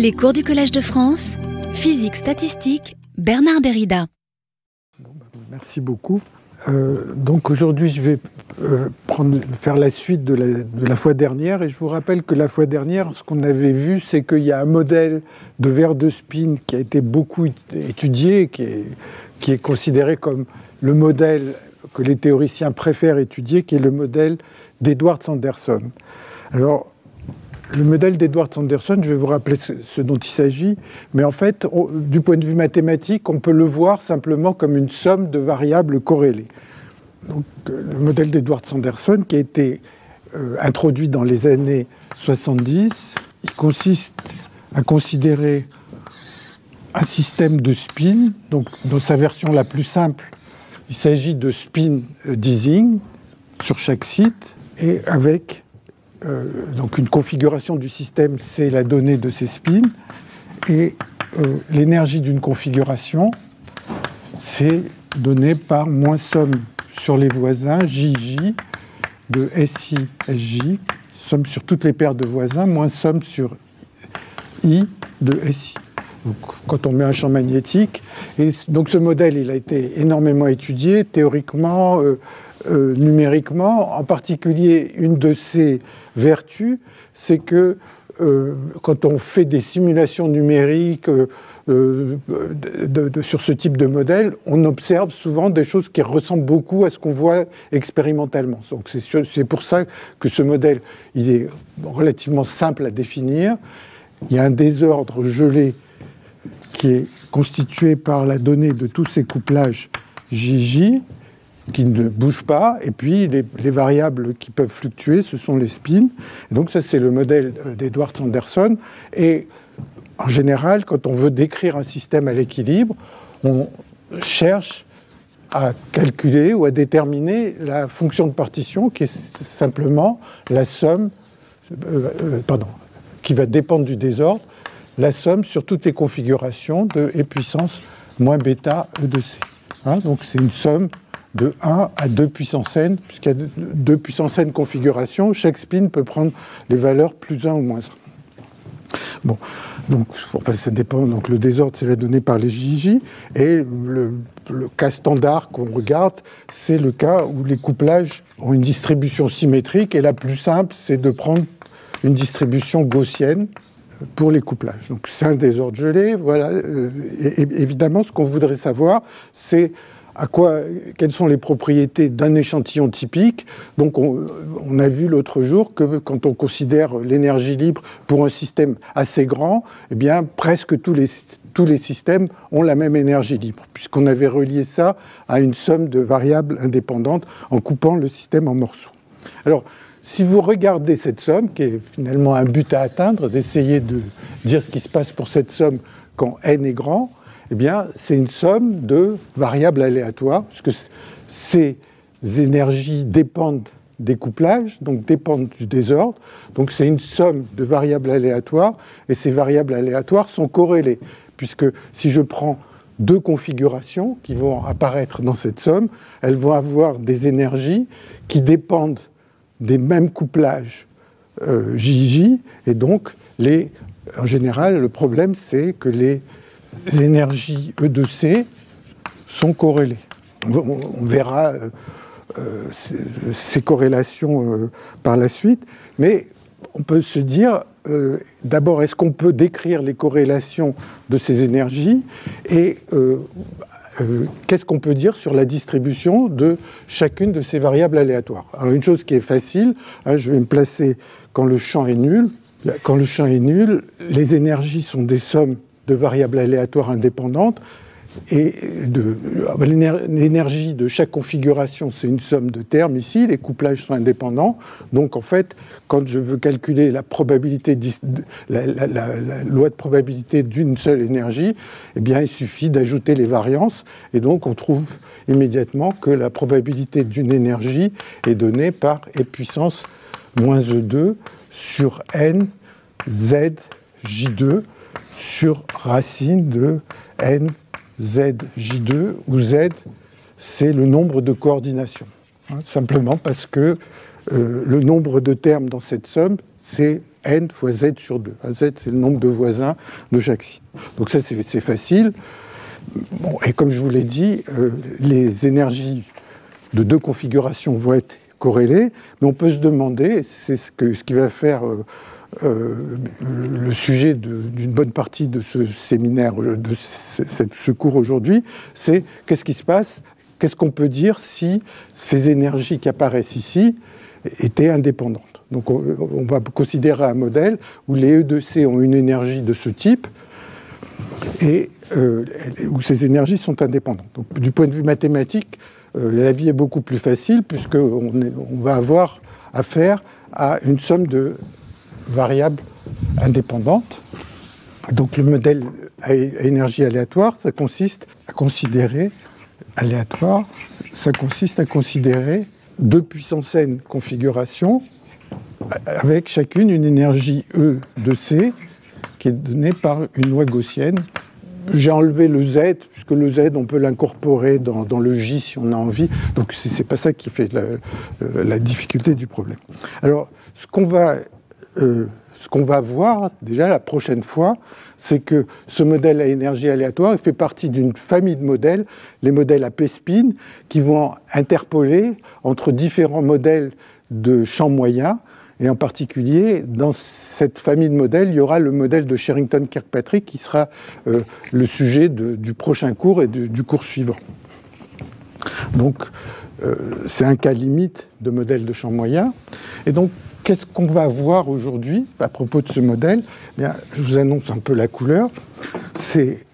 Les cours du Collège de France, physique statistique, Bernard Derrida. Merci beaucoup. Euh, donc aujourd'hui, je vais euh, faire la suite de la, fois dernière. Et je vous rappelle que la fois dernière, ce qu'on avait vu, c'est qu'il y a un modèle de verre de spin qui a été beaucoup étudié, qui est, qui est considéré comme le modèle que les théoriciens préfèrent étudier, qui est le modèle d'Edward Sanderson. Alors, le modèle d'Edward Sanderson, je vais vous rappeler ce, dont il s'agit, mais en fait, du point de vue mathématique, on peut le voir simplement comme une somme de variables corrélées. Donc, euh, le modèle d'Edward Sanderson, qui a été euh, introduit dans les années 70, il consiste à considérer un système de spin, donc dans sa version la plus simple, il s'agit de spin euh, d'easing sur chaque site, et avec euh, donc une configuration du système, c'est la donnée de ces spins. Et euh, l'énergie d'une configuration, c'est donné par moins somme sur les voisins, JJ, de SI, SJ, somme sur toutes les paires de voisins, moins somme sur I de SI. Donc, quand on met un champ magnétique, et donc ce modèle, il a été énormément étudié, théoriquement, euh, numériquement. En particulier, une de ses vertus, c'est que euh, quand on fait des simulations numériques euh, sur ce type de modèle, on observe souvent des choses qui ressemblent beaucoup à ce qu'on voit expérimentalement. Donc c'est pour ça que ce modèle, il est relativement simple à définir. Il y a un désordre gelé qui est constitué par la donnée de tous ces couplages JJ, qui ne bougent pas, et puis les, variables qui peuvent fluctuer, ce sont les spins. donc ça, c'est le modèle d'Edward Sanderson. Et en général, quand on veut décrire un système à l'équilibre, on cherche à calculer ou à déterminer la fonction de partition qui est simplement la somme, euh, euh, pardon, qui va dépendre du désordre, la somme sur toutes les configurations de e puissance moins bêta e de c. Hein, donc c'est une somme de 1 à 2 puissance n, puisqu'il y a 2 puissance n configurations, chaque spin peut prendre les valeurs plus 1 ou moins 1. Bon, donc ça dépend. Donc le désordre, c'est la donnée par les JJ, et le, cas standard qu'on regarde, c'est le cas où les couplages ont une distribution symétrique, et la plus simple, c'est de prendre une distribution gaussienne pour les couplages. Donc c'est un désordre gelé. Voilà. Euh, et, évidemment, ce qu'on voudrait savoir, c'est à quoi, quelles sont les propriétés d'un échantillon typique. Donc on, a vu l'autre jour que quand on considère l'énergie libre pour un système assez grand, eh bien presque tous les, tous les systèmes ont la même énergie libre, puisqu'on avait relié ça à une somme de variables indépendantes en coupant le système en morceaux. Alors, si vous regardez cette somme, qui est finalement un but à atteindre, d'essayer de dire ce qui se passe pour cette somme quand n est grand, eh bien, c'est une somme de variables aléatoires, puisque ces énergies dépendent des couplages, donc dépendent du désordre. Donc c'est une somme de variables aléatoires, et ces variables aléatoires sont corrélées, puisque si je prends deux configurations qui vont apparaître dans cette somme, elles vont avoir des énergies qui dépendent des mêmes couplages euh, JJ, et donc les, en général, le problème c'est que les énergies E de C sont corrélées. On, verra euh, euh, ces corrélations euh, par la suite, mais on peut se dire, d'abord, est-ce qu'on peut décrire les corrélations de ces énergies et qu'est-ce qu'on peut dire sur la distribution de chacune de ces variables aléatoires? Alors une chose qui est facile, hein, je vais me placer quand le champ est nul. Quand le champ est nul, les énergies sont des sommes de variables aléatoires indépendantes. Et l'énergie de chaque configuration, c'est une somme de termes ici, les couplages sont indépendants. Donc en fait, quand je veux calculer la, probabilité, la, loi de probabilité d'une seule énergie, eh bien il suffit d'ajouter les variances. Et donc on trouve immédiatement que la probabilité d'une énergie est donnée par e puissance moins E2 sur n z j2 sur racine de n zj2, où z, c'est le nombre de coordinations. Hein, simplement parce que euh, le nombre de termes dans cette somme, c'est n fois z sur 2. z, c'est le nombre de voisins de chaque site. Donc ça, c'est facile. Et comme je vous l'ai dit, euh, les énergies de deux configurations vont être corrélées, mais on peut se demander, c'est ce, ce qui va faire euh, euh, le sujet d'une bonne partie de ce séminaire, de ce cours aujourd'hui, c'est qu'est-ce qui se passe, qu'est-ce qu'on peut dire si ces énergies qui apparaissent ici étaient indépendantes. Donc on, va considérer un modèle où les E2C ont une énergie de ce type et euh, où ces énergies sont indépendantes. Du point de vue mathématique, euh, la vie est beaucoup plus facile puisqu'on on va avoir affaire à une somme de variables indépendantes. Donc le modèle à énergie aléatoire, ça consiste à considérer aléatoire, ça consiste à considérer deux puissance n configurations avec chacune une énergie E de C qui est donnée par une loi gaussienne. J'ai enlevé le Z, puisque le Z, on peut l'incorporer dans, le J si on a envie. Donc, ce n'est pas ça qui fait la, euh, la, difficulté du problème. Alors, ce qu'on va euh, ce qu'on va voir déjà la prochaine fois, c'est que ce modèle à énergie aléatoire fait partie d'une famille de modèles, les modèles à P-spin, qui vont interpoler entre différents modèles de champs moyens. Et en particulier, dans cette famille de modèles, il y aura le modèle de Sherrington-Kirkpatrick qui sera euh, le sujet du prochain cours et du cours suivant. Donc, euh, c'est un cas limite de modèle de champ moyen. Et donc, Qu'est-ce qu'on va voir aujourd'hui à propos de ce modèle? Eh Bien, Je vous annonce un peu la couleur. C'est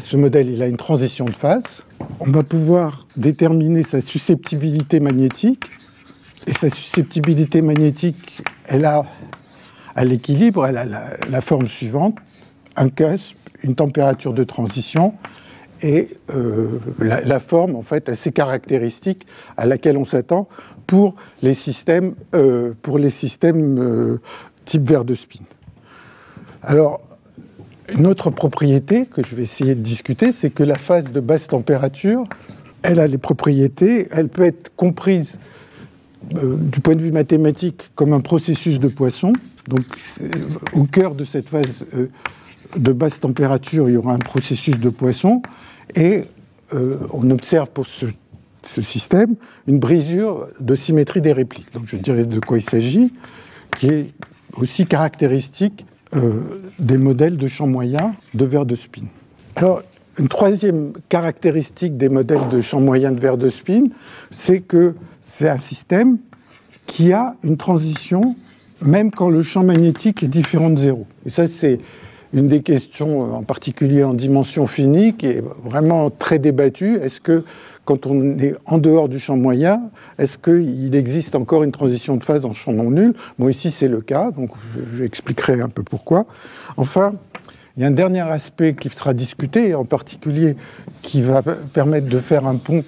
ce modèle, il a une transition de phase. On va pouvoir déterminer sa susceptibilité magnétique. Et sa susceptibilité magnétique, elle a à l'équilibre, elle a la, forme suivante un cusp, une température de transition et euh, la, forme en fait assez caractéristique à laquelle on s'attend pour les systèmes, euh, pour les systèmes euh, type verre de spin. Alors, une autre propriété que je vais essayer de discuter, c'est que la phase de basse température, elle a les propriétés, elle peut être comprise euh, du point de vue mathématique comme un processus de Poisson. Donc, au cœur de cette phase de basse température, il y aura un processus de Poisson, et on observe pour ce ce système une brisure de symétrie des répliques. Donc je dirais de quoi il s'agit, qui est aussi caractéristique euh, des modèles de champ moyen de verre de spin. Alors, une troisième caractéristique des modèles de champ moyen de verre de spin, c'est que c'est un système qui a une transition même quand le champ magnétique est différent de zéro. Et ça, c'est une des questions, en particulier en dimension finie, qui est vraiment très débattue. Est-ce que quand on est en dehors du champ moyen, est-ce qu'il existe encore une transition de phase en champ non nul? Bon, ici c'est le cas, donc j'expliquerai un peu pourquoi. Enfin, il y a un dernier aspect qui sera discuté, en particulier qui va permettre de faire un pont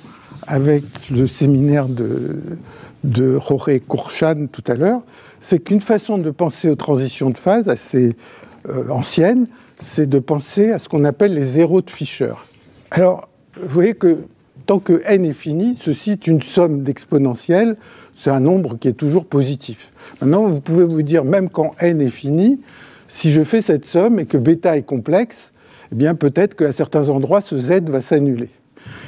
avec le séminaire de, de Jorge Kourchan tout à l'heure, c'est qu'une façon de penser aux transitions de phase assez euh, ancienne, c'est de penser à ce qu'on appelle les zéros de Fischer. Alors, vous voyez que tant que n est fini, ceci est une somme d'exponentielles, c'est un nombre qui est toujours positif. Maintenant, vous pouvez vous dire, même quand n est fini, si je fais cette somme et que bêta est complexe, eh bien peut-être qu'à certains endroits, ce z va s'annuler.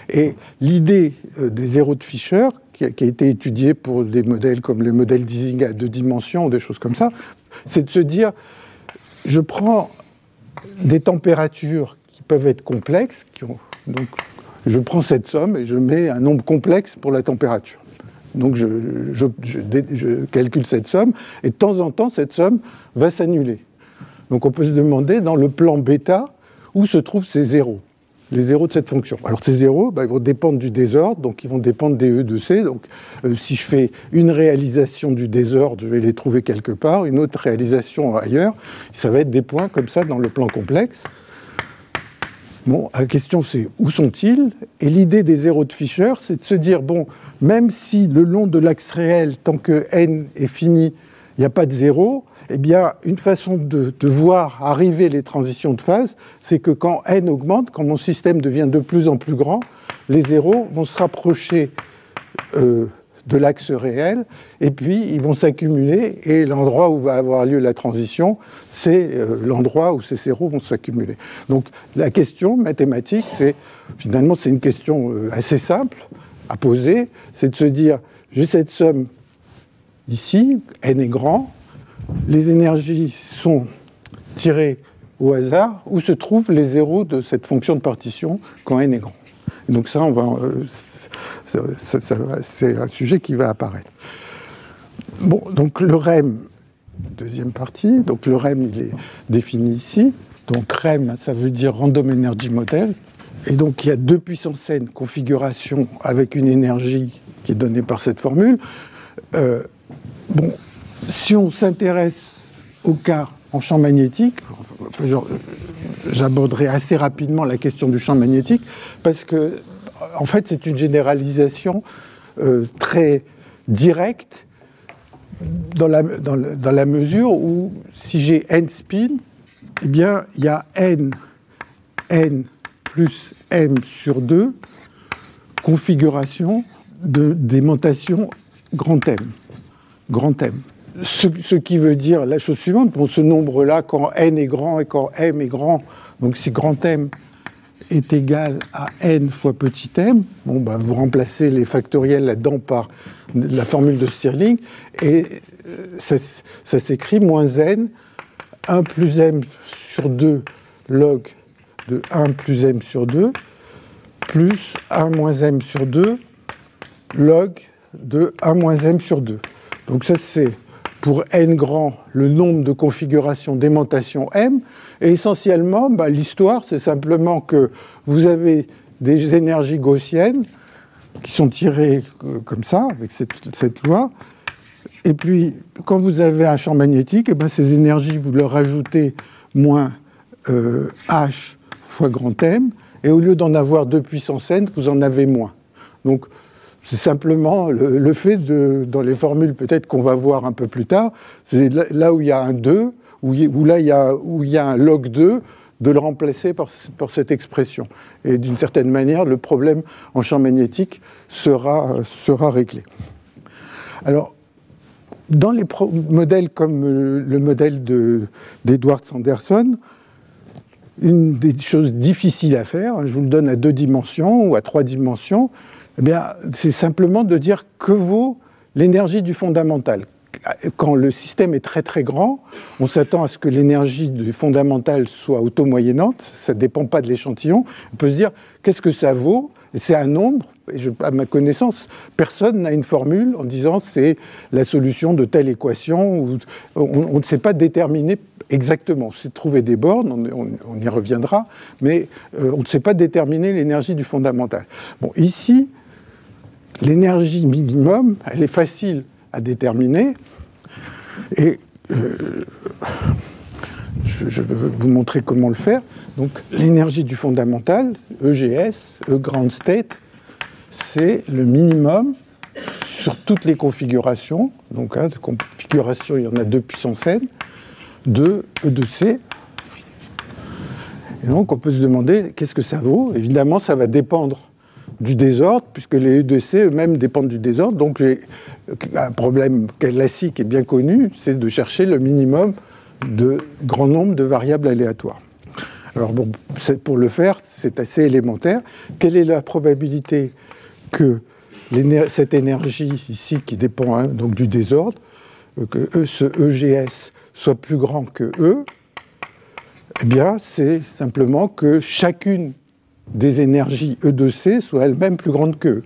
Et l'idée euh, des zéros de Fischer, qui a, été étudiée pour des modèles comme le modèle d'Ising à deux dimensions, des choses comme ça, c'est de se dire, je prends des températures qui peuvent être complexes, je prends cette somme et je mets un nombre complexe pour la température. Donc je, calcule cette somme et de temps en temps cette somme va s'annuler. Donc on peut se demander dans le plan bêta où se trouvent ces zéros, les zéros de cette fonction. Alors ces zéros, bah, ils vont dépendre du désordre, donc ils vont dépendre des E de C. Donc euh, si je fais une réalisation du désordre, je vais les trouver quelque part, une autre réalisation ailleurs. Ça va être des points comme ça dans le plan complexe. Bon, la question c'est où sont-ils? Et l'idée des zéros de Fischer, c'est de se dire, bon, même si le long de l'axe réel, tant que n est fini, il n'y a pas de zéro, eh bien, une façon de, voir arriver les transitions de phase, c'est que quand n augmente, quand mon système devient de plus en plus grand, les zéros vont se rapprocher euh, de l'axe réel, et puis ils vont s'accumuler, et l'endroit où va avoir lieu la transition, c'est euh, l'endroit où ces zéros vont s'accumuler. Donc la question mathématique, c'est finalement c'est une question euh, assez simple à poser, c'est de se dire, j'ai cette somme ici, n est grand, les énergies sont tirées au hasard, où se trouvent les zéros de cette fonction de partition quand n est grand? donc ça, euh, c'est un sujet qui va apparaître. Bon, donc le REM, deuxième partie, donc le REM, il est défini ici. Donc REM, ça veut dire Random Energy Model. Et donc il y a deux puissances n configuration avec une énergie qui est donnée par cette formule. Euh, bon, si on s'intéresse au cas en champ magnétique, j'aborderai assez rapidement la question du champ magnétique, parce que, en fait, c'est une généralisation euh, très directe dans la, mesure où, si j'ai n spin, eh bien, il y a n, n plus m sur 2 configuration de d'aimantation grand M. Grand M. Ce, qui veut dire la chose suivante, pour ce nombre-là, quand n est grand et quand m est grand, donc si grand M est égal à n fois petit m, bon, ben, vous remplacez les factoriels là-dedans par la formule de Stirling, et euh, ça, ça s'écrit moins n, 1 plus m sur 2 log de 1 plus m sur 2, plus 1 moins m sur 2 log de 1 moins m sur 2. Donc ça c'est pour n grand le nombre de configurations d'aimantation m. Et essentiellement, bah, l'histoire, c'est simplement que vous avez des énergies gaussiennes qui sont tirées euh, comme ça, avec cette, loi. Et puis, quand vous avez un champ magnétique, et eh ben, ces énergies, vous leur rajoutez moins euh, h fois grand M, et au lieu d'en avoir deux puissance n, vous en avez moins. Donc, c'est simplement le, fait de, dans les formules peut-être qu'on va voir un peu plus tard, c'est là où il y a un 2, où, là il y a, où il y a un log 2, de le remplacer par, cette expression. Et d'une certaine manière, le problème en champ magnétique sera, sera réglé. Alors, dans les modèles comme le modèle d'Edward Sanderson, une des choses difficiles à faire, je vous le donne à deux dimensions ou à trois dimensions, eh c'est simplement de dire que vaut l'énergie du fondamental. Quand le système est très très grand, on s'attend à ce que l'énergie du fondamental soit auto-moyennante, ça ne dépend pas de l'échantillon. On peut se dire qu'est-ce que ça vaut? C'est un nombre, à ma connaissance, personne n'a une formule en disant c'est la solution de telle équation. on, ne sait pas déterminer exactement. C'est trouver des bornes, on, y reviendra, mais euh, on ne sait pas déterminer l'énergie du fondamental. Bon, ici, l'énergie minimum, elle est facile à déterminer. Et euh, je, vais vous montrer comment le faire. Donc l'énergie du fondamental, EGS, E ground state, c'est le minimum sur toutes les configurations. Donc hein, il y en a deux puissance n, de E de C. Et donc on peut se demander qu'est-ce que ça vaut? Évidemment, ça va dépendre du désordre, puisque les EDC eux-mêmes dépendent du désordre. Donc un problème classique et bien connu, c'est de chercher le minimum de grand nombre de variables aléatoires. Alors pour le faire, c'est assez élémentaire. Quelle est la probabilité que cette énergie ici, qui dépend hein, donc du désordre, euh, que e, ce EGS soit plus grand que E Eh bien, c'est simplement que chacune des énergies E de C soit elle-même plus grande que E.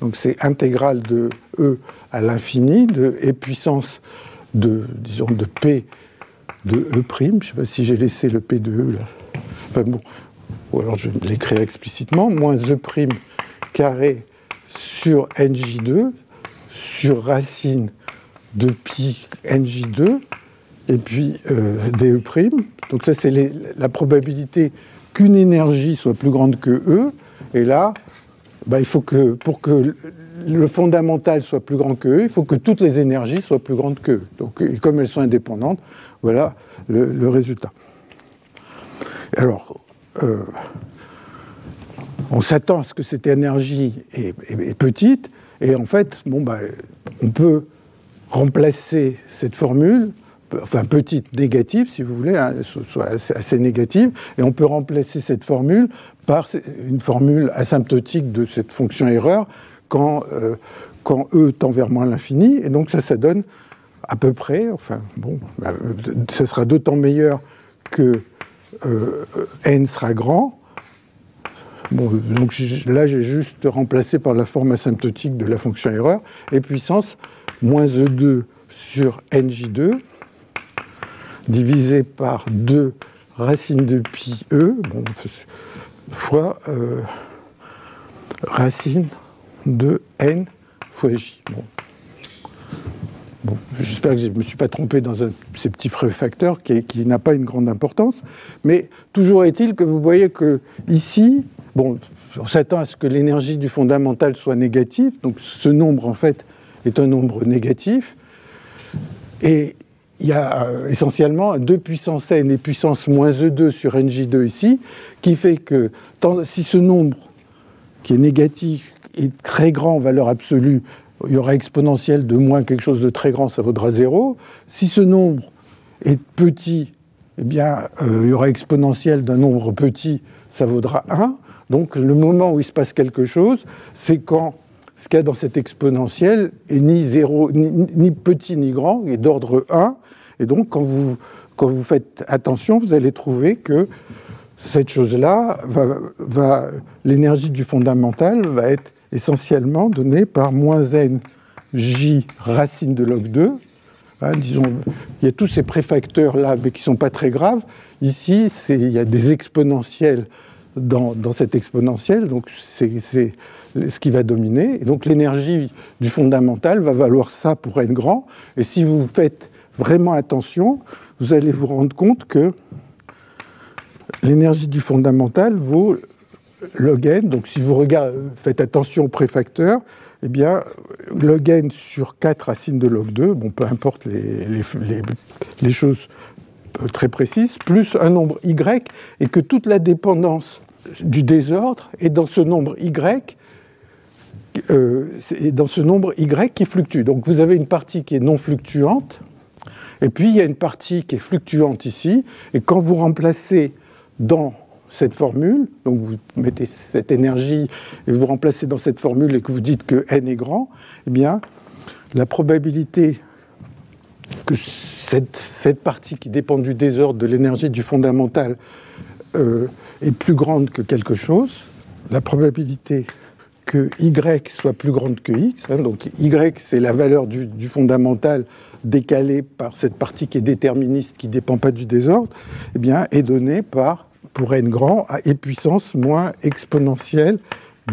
Donc c'est intégrale de E à l'infini, de E puissance de, disons, de P de E'. Je ne sais pas si j'ai laissé le P de E là. Enfin bon, ou alors je vais l'écrire explicitement, moins E' carré sur NJ2 sur racine de pi NJ2 et puis euh, DE'. Donc ça c'est la probabilité qu'une énergie soit plus grande que E, et là, bah, il faut que, pour que le fondamental soit plus grand que E, il faut que toutes les énergies soient plus grandes que E. Donc, et comme elles sont indépendantes, voilà le, résultat. Alors, euh, on s'attend à ce que cette énergie est, petite, Et en fait, bon, bah, on peut remplacer cette formule, enfin petite négative si vous voulez, hein, soit assez, négative, et on peut remplacer cette formule par une formule asymptotique de cette fonction erreur quand, euh, quand E tend vers moins l'infini, et donc ça, ça donne à peu près, enfin bon, bah, ça sera d'autant meilleur que euh, n sera grand. Bon, donc là, j'ai juste remplacé par la forme asymptotique de la fonction erreur, et puissance moins E2 sur NJ2 divisé par 2 racine de pi E fois euh, racine de N fois J. Bon, J'espère que je ne me suis pas trompé dans ces petits préfacteurs qui, qui n'a pas une grande importance, mais toujours est-il que vous voyez que ici, bon, on s'attend à ce que l'énergie du fondamental soit négative, donc ce nombre en fait est un nombre négatif. Et il y a euh, essentiellement 2 puissance n et puissance moins e2 sur nj2 ici, qui fait que si ce nombre qui est négatif est très grand en valeur absolue, il y aura exponentielle de moins quelque chose de très grand, ça vaudra 0. Si ce nombre est petit, eh bien, euh, il y aura exponentielle d'un nombre petit, ça vaudra 1. Donc le moment où il se passe quelque chose, c'est quand ce qu'il y a dans cette exponentielle est ni, zéro, ni, petit ni grand, est d'ordre 1. Et donc, quand vous, faites attention, vous allez trouver que cette chose-là, va, l'énergie du fondamental va être essentiellement donnée par moins n j racine de log 2. Hein, disons, il y a tous ces préfacteurs là, mais qui ne sont pas très graves. Ici, il y a des exponentielles dans, dans cette exponentielle, donc c'est ce qui va dominer. Donc l'énergie du fondamental va valoir ça pour n grand. Et si vous faites vraiment attention, vous allez vous rendre compte que l'énergie du fondamental vaut log n. Donc si vous faites attention au préfacteur, eh bien, log n sur 4 racines de log 2, bon, peu importe les choses très précises, plus un nombre y, et que toute la dépendance du désordre est dans ce nombre y euh, dans ce nombre y qui fluctue. Donc vous avez une partie qui est non fluctuante, et puis il y a une partie qui est fluctuante ici, et quand vous remplacez dans cette formule, donc vous mettez cette énergie et vous remplacez dans cette formule et que vous dites que n est grand, eh bien la probabilité que cette, partie qui dépend du désordre de l'énergie du fondamental euh, est plus grande que quelque chose, la probabilité que y soit plus grande que x. Hein, donc y, c'est la valeur du, fondamental décalée par cette partie qui est déterministe, qui ne dépend pas du désordre, eh bien, est donnée par, pour n grand, à e puissance moins exponentielle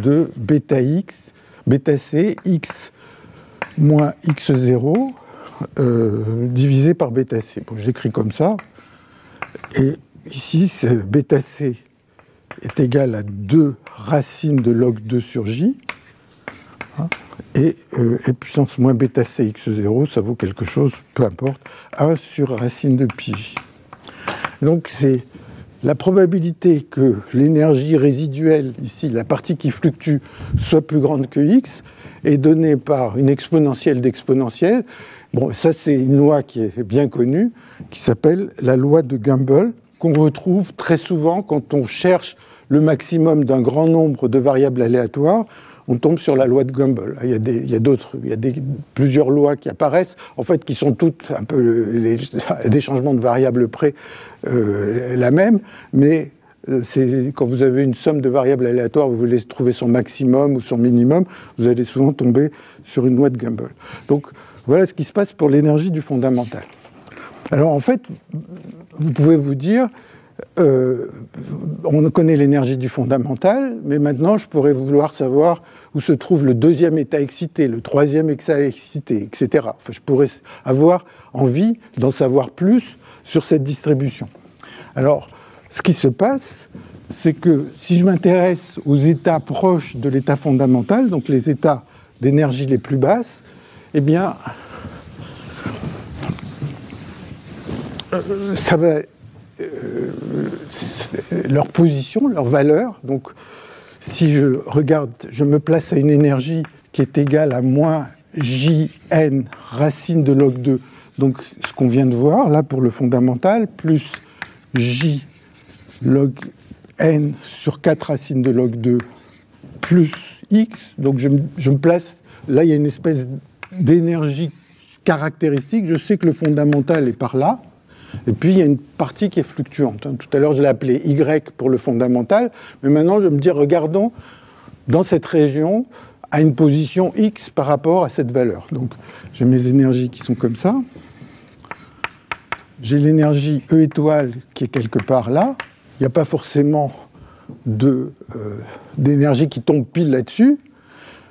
de bêta x, bêta c, x moins x0, euh, divisé par bêta c. Bon, J'écris comme ça. Et ici, bêta c est égal à 2 racines de log 2 sur j. Hein, et, euh, puissance moins bêta c x0, ça vaut quelque chose, peu importe, 1 sur racine de pi. Donc c'est la probabilité que l'énergie résiduelle, ici la partie qui fluctue, soit plus grande que x, est donnée par une exponentielle d'exponentielle. Bon, ça c'est une loi qui est bien connue, qui s'appelle la loi de Gumbel, qu'on retrouve très souvent quand on cherche le maximum d'un grand nombre de variables aléatoires, on tombe sur la loi de Gumbel. Il y a, d'autres, il y a plusieurs lois qui apparaissent, en fait, qui sont toutes un peu des changements de variables près euh, la même, mais euh, c'est quand vous avez une somme de variables aléatoires, vous voulez trouver son maximum ou son minimum, vous allez souvent tomber sur une loi de Gumbel. Donc voilà ce qui se passe pour l'énergie du fondamental. Alors en fait, vous pouvez vous dire, euh, on connaît l'énergie du fondamental, mais maintenant je pourrais vouloir savoir où se trouve le deuxième état excité, le troisième état excité, etc. Enfin, je pourrais avoir envie d'en savoir plus sur cette distribution. Alors, ce qui se passe, c'est que si je m'intéresse aux états proches de l'état fondamental, donc les états d'énergie les plus basses, eh bien, euh, ça va leur position, leur valeur. Donc, si je regarde, je me place à une énergie qui est égale à moins jn racine de log 2, donc ce qu'on vient de voir là pour le fondamental, plus j log n sur 4 racines de log 2 plus x, donc je me place, là il y a une espèce d'énergie caractéristique, je sais que le fondamental est par là, et puis, il y a une partie qui est fluctuante. Tout à l'heure, je l'ai appelé Y pour le fondamental, mais maintenant, je me dis, regardons dans cette région à une position X par rapport à cette valeur. Donc, j'ai mes énergies qui sont comme ça. J'ai l'énergie E étoile qui est quelque part là. Il n'y a pas forcément euh, d'énergie qui tombe pile là-dessus.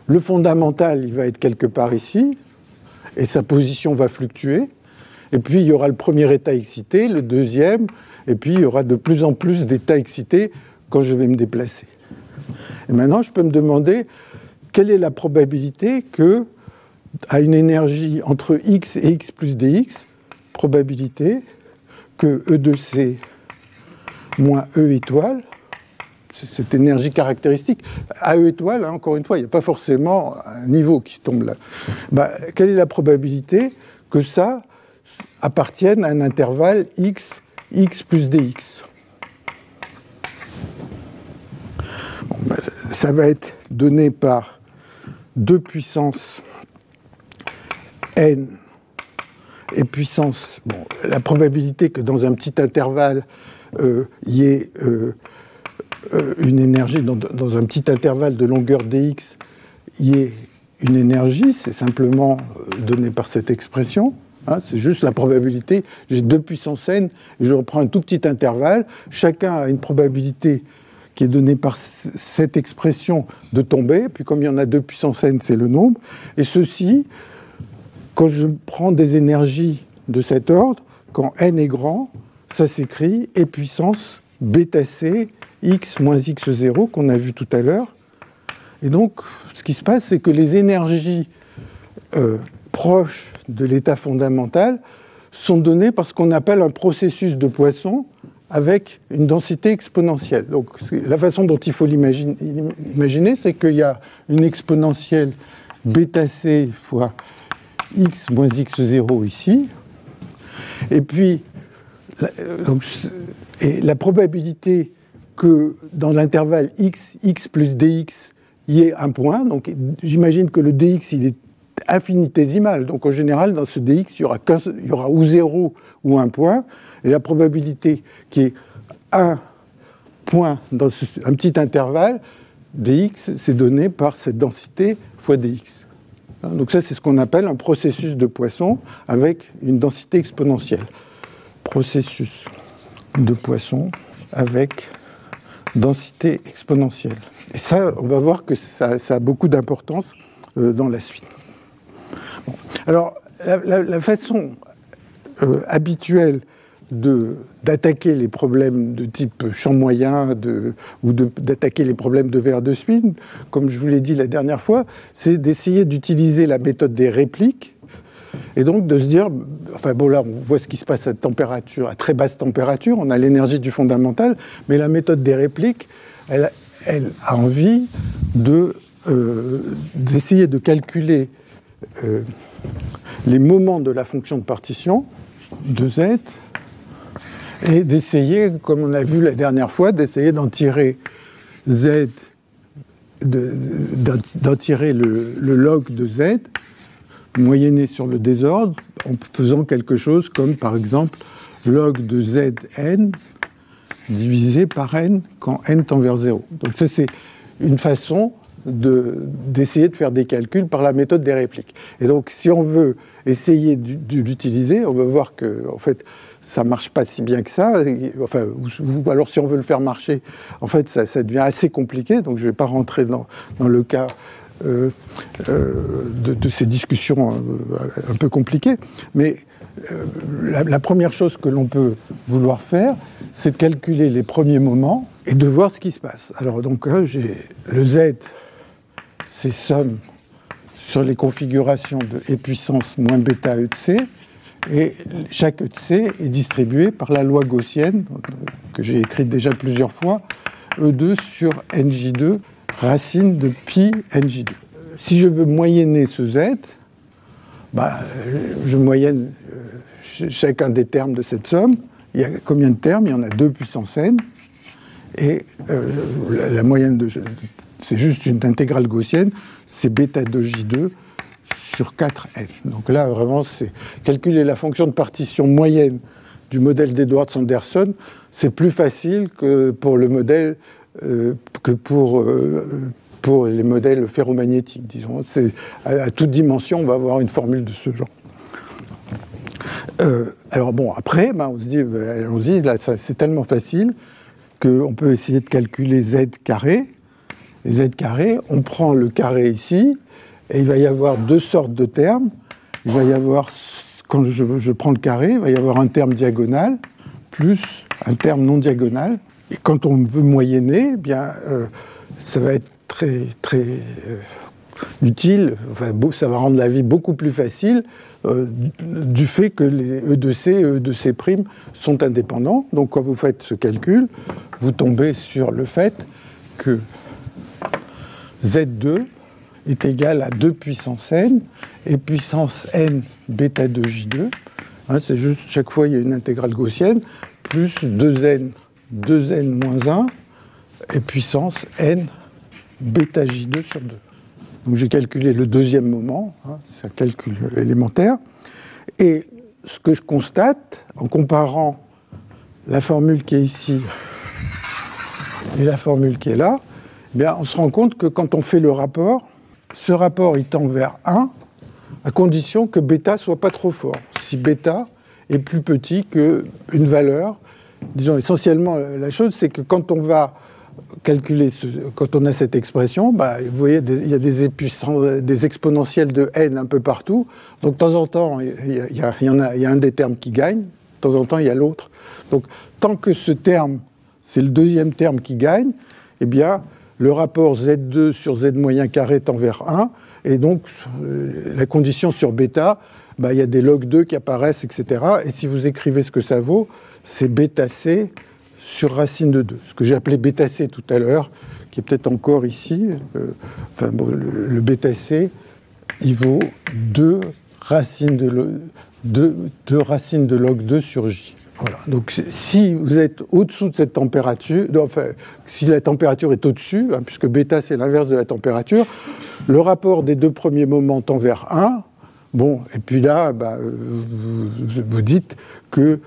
Le fondamental, il va être quelque part ici, et sa position va fluctuer. Et puis il y aura le premier état excité, le deuxième, et puis il y aura de plus en plus d'états excités quand je vais me déplacer. Et maintenant, je peux me demander quelle est la probabilité que, à une énergie entre x et x plus dx, probabilité que E de C moins E étoile, cette énergie caractéristique, à E étoile, hein, encore une fois, il n'y a pas forcément un niveau qui tombe là. Bah, quelle est la probabilité que ça, appartiennent à un intervalle x, x plus dx. Ben, ça va être donné par 2 puissance n et puissance, la probabilité que dans un petit intervalle, euh, y ait euh, euh, une énergie, dans, dans, un petit intervalle de longueur dx, il y ait une énergie, c'est simplement donné par cette expression. Hein, c'est juste la probabilité. J'ai deux puissances n, je reprends un tout petit intervalle. Chacun a une probabilité qui est donnée par cette expression de tomber. Puis comme il y en a deux puissances n, c'est le nombre. Et ceci, quand je prends des énergies de cet ordre, quand n est grand, ça s'écrit e puissance bêta c x moins x0 qu'on a vu tout à l'heure. Et donc, ce qui se passe, c'est que les énergies euh, proches de l'état fondamental sont données par ce qu'on appelle un processus de Poisson avec une densité exponentielle. Donc la façon dont il faut l'imaginer, c'est qu'il y a une exponentielle bêta c fois x moins x0 ici, et puis la, et la probabilité que dans l'intervalle x, x plus dx, il y ait un point, donc j'imagine que le dx il est infinitésimale. Donc en général, dans ce dx, il y aura, ou 0 ou un point. Et la probabilité qui est un point dans un petit intervalle, dx, c'est donné par cette densité fois dx. Donc ça, c'est ce qu'on appelle un processus de Poisson avec une densité exponentielle. Processus de Poisson avec densité exponentielle. Et ça, on va voir que ça, ça a beaucoup d'importance euh, dans la suite. Alors, la, façon euh, habituelle d'attaquer les problèmes de type champ moyen ou d'attaquer les problèmes de verre de spin, comme je vous l'ai dit la dernière fois, c'est d'essayer d'utiliser la méthode des répliques et donc de se dire, enfin bon là on voit ce qui se passe à température, à très basse température, on a l'énergie du fondamental, mais la méthode des répliques, elle, a envie euh, d'essayer de calculer euh, les moments de la fonction de partition de z et d'essayer, comme on a vu la dernière fois, d'essayer d'en tirer z, d'en tirer le, log de z, moyenné sur le désordre, en faisant quelque chose comme par exemple log de zn divisé par n quand n tend vers 0. Donc ça c'est une façon d'essayer de, faire des calculs par la méthode des répliques. Et donc, si on veut essayer de, l'utiliser, on va voir que, en fait, ça marche pas si bien que ça. Enfin, ou, alors, si on veut le faire marcher, en fait, ça, devient assez compliqué. Donc, je ne vais pas rentrer dans, dans le cas euh, euh, de, ces discussions euh, un peu compliquées. Mais la, la, première chose que l'on peut vouloir faire, c'est de calculer les premiers moments et de voir ce qui se passe. Alors, donc, j'ai le Z ces sommes sur les configurations de E puissance moins bêta E de C, et chaque E de C est distribué par la loi gaussienne, que j'ai écrite déjà plusieurs fois, E2 sur NJ2 racine de pi nj2. Si je veux moyenner ce z, bah, je moyenne euh, chacun des termes de cette somme. Il y a combien de termes? Il y en a 2 puissance n. Et euh, la, moyenne de. C'est juste une intégrale gaussienne, c'est bêta 2j2 sur 4n. Donc là, vraiment, calculer la fonction de partition moyenne du modèle d'Edwards-Anderson, c'est plus facile que pour le modèle euh, que pour, euh, pour les modèles ferromagnétiques, disons. À, toute dimension, on va avoir une formule de ce genre. Euh, alors bon, après, ben, on se dit, se dit là, c'est tellement facile qu'on peut essayer de calculer z carré. Z carré, on prend le carré ici, et il va y avoir deux sortes de termes. Il va y avoir, quand je, prends le carré, il va y avoir un terme diagonal plus un terme non diagonal. Et quand on veut moyenner, eh bien, euh, ça va être très, très euh, utile, enfin, ça va rendre la vie beaucoup plus facile euh, du fait que les E de C et E de C' sont indépendants. Donc quand vous faites ce calcul, vous tombez sur le fait que Z2 est égal à 2 puissance n et puissance n bêta 2j2. Hein, c'est juste chaque fois il y a une intégrale gaussienne plus 2n 2n moins 1 et puissance n bêta j2 sur 2. Donc j'ai calculé le deuxième moment, hein, c'est un calcul élémentaire. Et ce que je constate, en comparant la formule qui est ici et la formule qui est là, bien, on se rend compte que quand on fait le rapport, ce rapport il tend vers 1 à condition que bêta soit pas trop fort. Si bêta est plus petit qu'une valeur disons essentiellement, la chose, c'est que quand on va calculer, ce, quand on a cette expression, bah, vous voyez, il y a des, des, exponentielles de n un peu partout. Donc de temps en temps, il y, a, il y a un des termes qui gagne, de temps en temps, il y a l'autre. Donc tant que ce terme, c'est le deuxième terme qui gagne, eh bien, le rapport z2 sur z moyen carré tend vers 1, et donc euh, la condition sur bêta, bah, il y a des log 2 qui apparaissent, etc. Et si vous écrivez ce que ça vaut, c'est bêta c sur racine de 2. Ce que j'ai appelé bêta c tout à l'heure, qui est peut-être encore ici. Euh, enfin, bon, le, bêta c, il vaut 2 racines de, 2, 2 racines de log 2 sur j. Donc si vous êtes au-dessous de cette température, enfin, si la température est au-dessus, hein, puisque bêta c'est l'inverse de la température, le rapport des deux premiers moments tend vers 1. Bon, et puis là, bah, vous, vous, dites que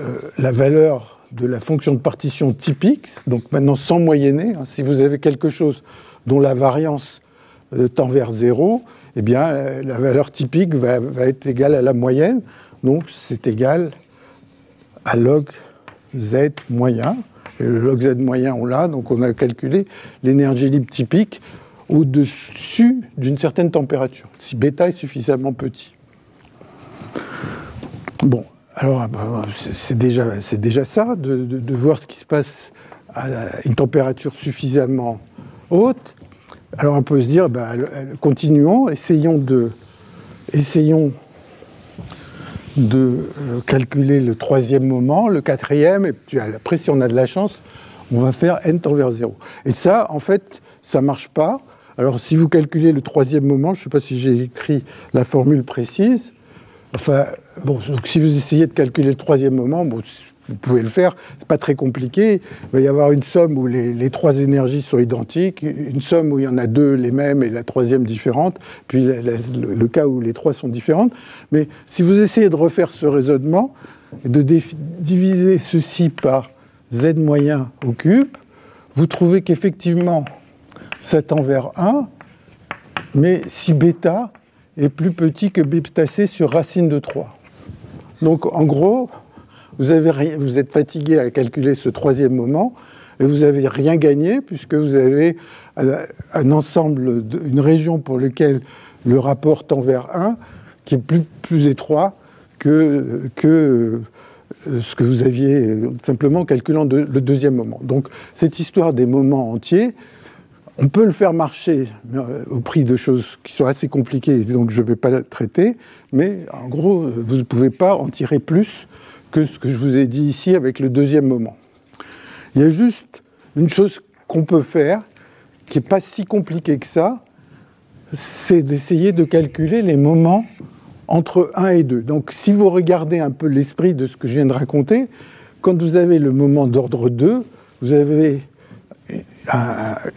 euh, la valeur de la fonction de partition typique, donc maintenant sans moyenner, hein, si vous avez quelque chose dont la variance euh, tend vers 0, eh bien euh, la valeur typique va, être égale à la moyenne, donc c'est égal à log z moyen. Et le log z moyen, on l'a, donc on a calculé l'énergie libre typique au-dessus d'une certaine température, si bêta est suffisamment petit. Bon, alors, ah, bah, c'est déjà, déjà ça, de, voir ce qui se passe à une température suffisamment haute. Alors, on peut se dire, bah, continuons, essayons de, essayons de euh, calculer le troisième moment, le quatrième, et puis après, si on a de la chance, on va faire n vers 0. Et ça, en fait, ça ne marche pas. Alors, si vous calculez le troisième moment, je ne sais pas si j'ai écrit la formule précise, Enfin, bon, si vous essayez de calculer le troisième moment, bon, vous pouvez le faire, c'est pas très compliqué. Il va y avoir une somme où les, trois énergies sont identiques, une somme où il y en a deux les mêmes et la troisième différente, puis le, cas où les trois sont différentes. Mais si vous essayez de refaire ce raisonnement, de diviser ceci par z moyen au cube, vous trouvez qu'effectivement, ça tend vers 1, mais si bêta est plus petit que bêta c sur racine de 3. Donc en gros, vous, êtes fatigué à calculer ce troisième moment et vous n'avez rien gagné puisque vous avez un ensemble, une région pour laquelle le rapport tend vers 1 qui est plus, étroit que, que euh, ce que vous aviez simplement en calculant le deuxième moment. Donc cette histoire des moments entiers, on peut le faire marcher euh, au prix de choses qui sont assez compliquées, donc je ne vais pas le traiter, mais en gros, vous ne pouvez pas en tirer plus que ce que je vous ai dit ici avec le deuxième moment. Il y a juste une chose qu'on peut faire qui n'est pas si compliqué que ça, c'est d'essayer de calculer les moments entre 1 et 2. Donc si vous regardez un peu l'esprit de ce que je viens de raconter, quand vous avez le moment d'ordre 2, vous avez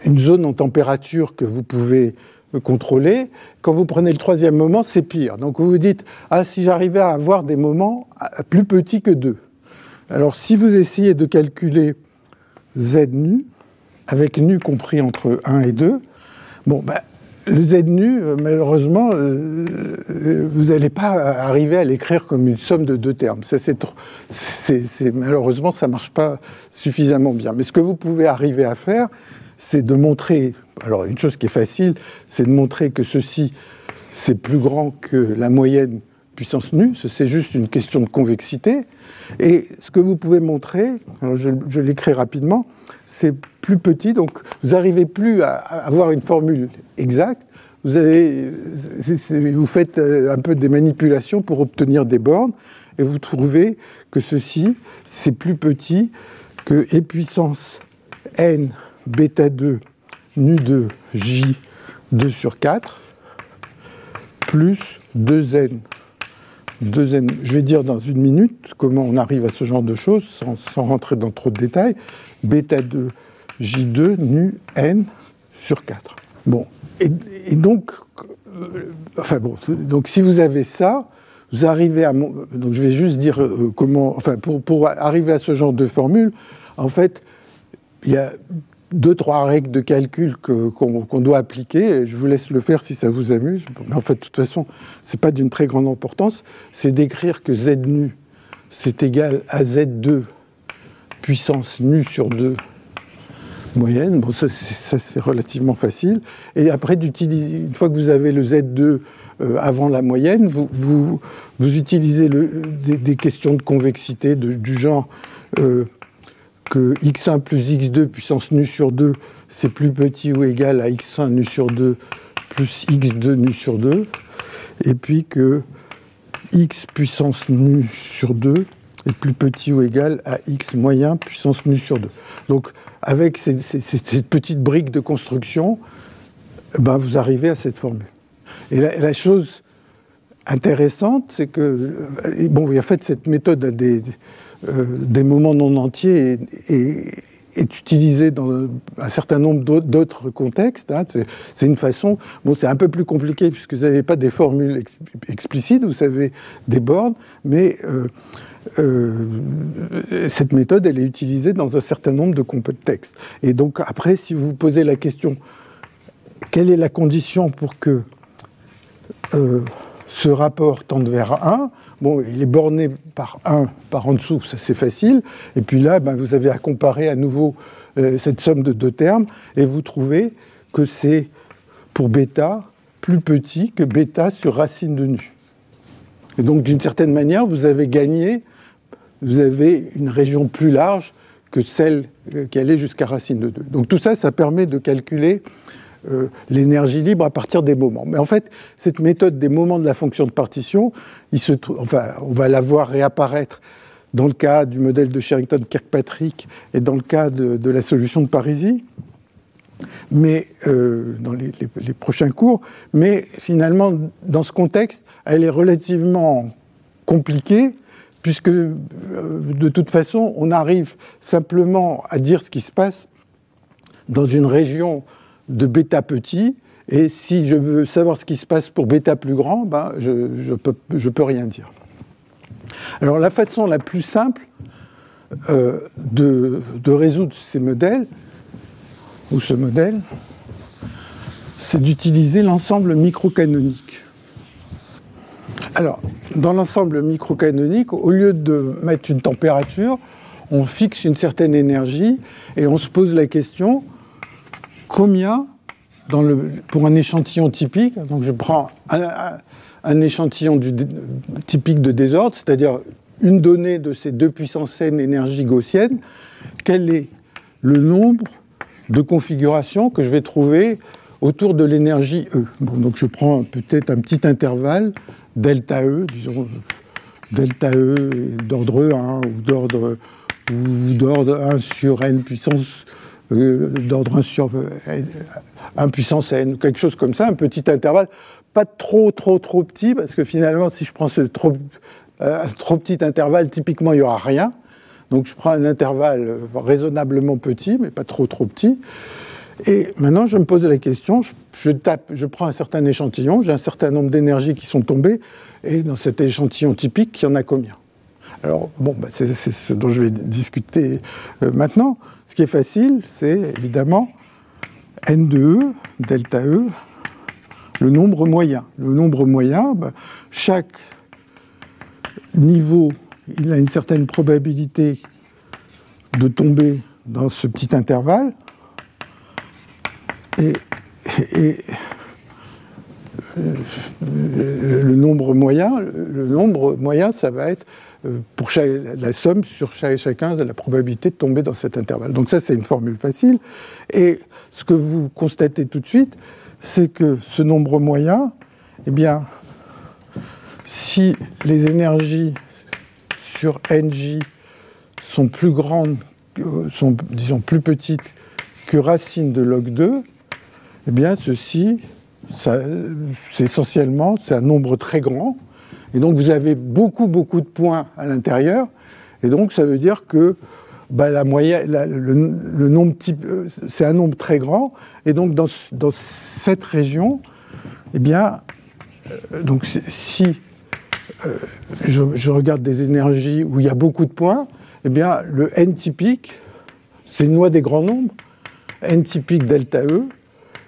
une zone en température que vous pouvez contrôler. Quand vous prenez le troisième moment, c'est pire. Donc vous vous dites, ah si j'arrivais à avoir des moments plus petits que 2. Alors si vous essayez de calculer z nu, avec nu compris entre 1 et 2, bon, ben, le Z nu, euh, malheureusement, euh, euh, vous n'allez pas arriver à l'écrire comme une somme de deux termes. malheureusement, ça ne marche pas suffisamment bien. Mais ce que vous pouvez arriver à faire, c'est de montrer, alors une chose qui est facile, c'est de montrer que ceci, c'est plus grand que la moyenne puissance nue, c'est juste une question de convexité. Et ce que vous pouvez montrer, je, l'écris rapidement, c'est plus petit, donc vous n'arrivez plus à avoir une formule exacte. Vous, vous faites euh, un peu des manipulations pour obtenir des bornes, et vous trouvez que ceci, c'est plus petit que e puissance n bêta 2 nu 2 j 2 sur 4 plus 2n 2n. Je vais dire dans une minute comment on arrive à ce genre de choses sans, rentrer dans trop de détails bêta 2 J2 nu n sur 4. Bon, et, donc, euh, enfin bon, donc si vous avez ça, vous arrivez à. Donc je vais juste dire euh, comment. Enfin, pour, arriver à ce genre de formule, en fait, il y a deux, trois règles de calcul qu'on doit appliquer. je vous laisse le faire si ça vous amuse. Mais en fait, de toute façon, ce n'est pas d'une très grande importance. C'est d'écrire que Z nu, c'est égal à Z2 puissance nu sur 2 moyenne. Bon, ça, c'est relativement facile. Et après, une fois que vous avez le Z2 euh, avant la moyenne, vous, utilisez des, questions de convexité du genre euh, que x1 plus x2 puissance nu sur 2, c'est plus petit ou égal à x1 nu sur 2 plus x2 nu sur 2. Et puis que x puissance nu sur 2 est plus petit ou égal à x moyen puissance nu sur 2. Donc, avec ces, petites briques de construction, ben, vous arrivez à cette formule. Et la, chose intéressante, c'est que, euh, bon, il y a fait cette méthode des, euh, des moments non entiers est utilisée dans un certain nombre d'autres contextes. Hein. C'est une façon, bon, c'est un peu plus compliqué puisque vous n'avez pas des formules explicites, vous avez des bornes, mais euh, euh, cette méthode, elle est utilisée dans un certain nombre de contextes. Et donc après, si vous posez la question, quelle est la condition pour que ce rapport tende vers 1 Bon, il est borné par 1 par en dessous, ça c'est facile. Et puis là, ben, vous avez à comparer à nouveau euh, cette somme de deux termes, et vous trouvez que c'est pour bêta plus petit que bêta sur racine de nu. Et donc, d'une certaine manière, vous avez gagné vous avez une région plus large que celle euh, qui allait jusqu'à racine de 2. Donc tout ça, ça permet de calculer euh, l'énergie libre à partir des moments. Mais en fait, cette méthode des moments de la fonction de partition, il se enfin, on va la voir réapparaître dans le cas du modèle de Sherrington-Kirkpatrick et dans le cas de, la solution de Parisi, mais euh, dans les, prochains cours. Mais finalement, dans ce contexte, elle est relativement compliquée puisque euh, de toute façon, on arrive simplement à dire ce qui se passe dans une région de bêta petit, et si je veux savoir ce qui se passe pour bêta plus grand, ben, je ne peux, rien dire. Alors la façon la plus simple euh, de, de, résoudre ces modèles, ou ce modèle, c'est d'utiliser l'ensemble microcanonique. Alors, dans l'ensemble microcanonique, au lieu de mettre une température, on fixe une certaine énergie et on se pose la question combien, pour un échantillon typique, donc je prends un, échantillon typique de désordre, c'est-à-dire une donnée de ces deux puissances n énergie gaussienne, quel est le nombre de configurations que je vais trouver autour de l'énergie E? donc je prends peut-être un petit intervalle delta E, disons delta E d'ordre 1 ou d'ordre ou d'ordre 1 sur n puissance d'ordre 1 sur 1 puissance n, quelque chose comme ça, un petit intervalle, pas trop trop trop petit, parce que finalement, si je prends ce trop, un trop petit intervalle, typiquement, il n'y aura rien. Donc je prends un intervalle raisonnablement petit, mais pas trop trop petit. Et maintenant, je me pose la question, je, tape, je prends un certain échantillon, j'ai un certain nombre d'énergies qui sont tombées, et dans cet échantillon typique, il y en a combien? Alors, bon, bah, c'est ce dont je vais discuter euh, maintenant. Ce qui est facile, c'est évidemment n de E, delta E, le nombre moyen. Le nombre moyen, bah, chaque niveau il a une certaine probabilité de tomber dans ce petit intervalle. Et, le nombre moyen, le nombre moyen, ça va être euh, pour la somme sur chacun de la probabilité de tomber dans cet intervalle. Donc ça, c'est une formule facile. Et ce que vous constatez tout de suite, c'est que ce nombre moyen, eh bien, si les énergies sur NJ sont plus grandes, sont disons plus petites que racine de log 2, eh bien ceci, c'est essentiellement, c'est un nombre très grand, et donc vous avez beaucoup beaucoup de points à l'intérieur, et donc ça veut dire que bah, la moyenne, le, nombre euh, c'est un nombre très grand, et donc dans, dans cette région, eh bien, euh, donc si euh, je, regarde des énergies où il y a beaucoup de points, eh bien, le n typique, c'est une loi des grands nombres. n typique delta E,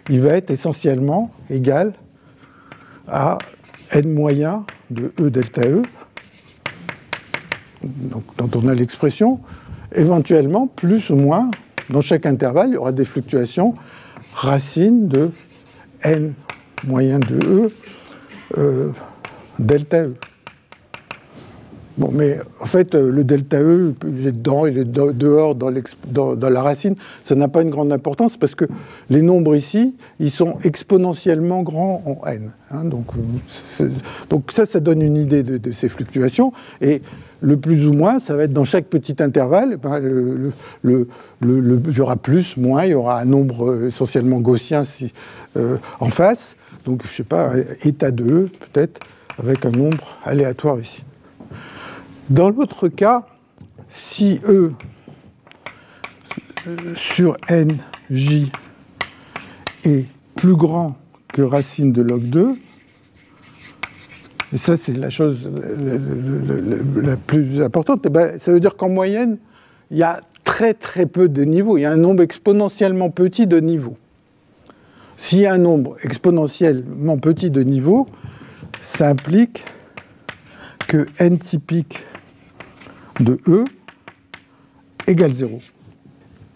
il va être essentiellement égal à n moyen de E delta E, donc, dont on a l'expression. Éventuellement, plus ou moins, dans chaque intervalle, il y aura des fluctuations racines de n moyen de E euh, delta E. Bon, mais en fait, euh, le delta E, il est dedans, il est dehors dans, la racine. Ça n'a pas une grande importance parce que les nombres ici, ils sont exponentiellement grands en n. Hein. donc, donc, ça, ça donne une idée de, ces fluctuations. Et le plus ou moins, ça va être dans chaque petit intervalle. Ben, le, le, il y aura plus, moins, il y aura un nombre euh, essentiellement gaussien si, euh, en face. Donc, je ne sais pas, état de E, peut-être, avec un nombre aléatoire ici. Dans l'autre cas, si E sur NJ est plus grand que racine de log 2, et ça c'est la chose la, plus importante, eh ben, ça veut dire qu'en moyenne, il y a très très peu de niveaux, il y a un nombre exponentiellement petit de niveaux. S'il y a un nombre exponentiellement petit de niveaux, ça implique que n typique de E égale 0.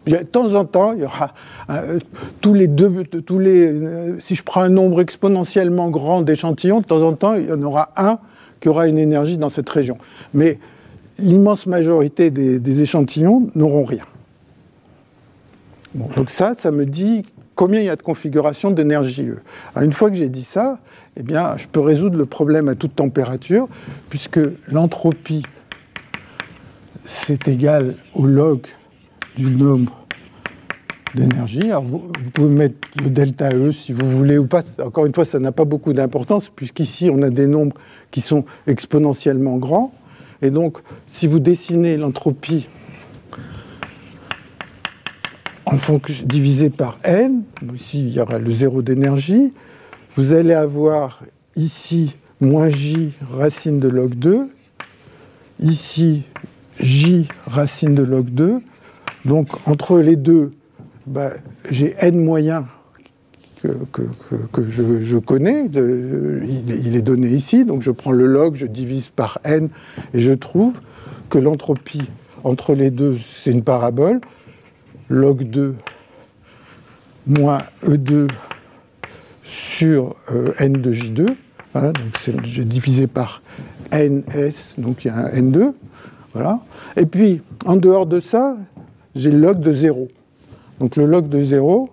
de temps en temps, il y aura euh, tous les deux, tous les, euh, si je prends un nombre exponentiellement grand d'échantillons, de temps en temps, il y en aura un qui aura une énergie dans cette région. Mais l'immense majorité des, échantillons n'auront rien. donc ça, ça me dit combien il y a de configurations d'énergie E. une fois que j'ai dit ça, eh bien, je peux résoudre le problème à toute température, puisque l'entropie c'est égal au log du nombre d'énergie. Alors vous, pouvez mettre le delta E si vous voulez ou pas. Encore une fois, ça n'a pas beaucoup d'importance puisqu'ici on a des nombres qui sont exponentiellement grands. Et donc, si vous dessinez l'entropie en fonction divisé par n, ici il y aura le zéro d'énergie, vous allez avoir ici moins j racine de log 2, ici j racine de log 2. Donc entre les deux, bah, j'ai n moyen que, je, connais, il, est donné ici, donc je prends le log, je divise par n et je trouve que l'entropie entre les deux, c'est une parabole, log 2 moins E2 sur euh, n de J2, hein, donc j'ai divisé par ns, donc il y a un n2, Et puis, en dehors de ça, j'ai le log de 0. Donc le log de 0,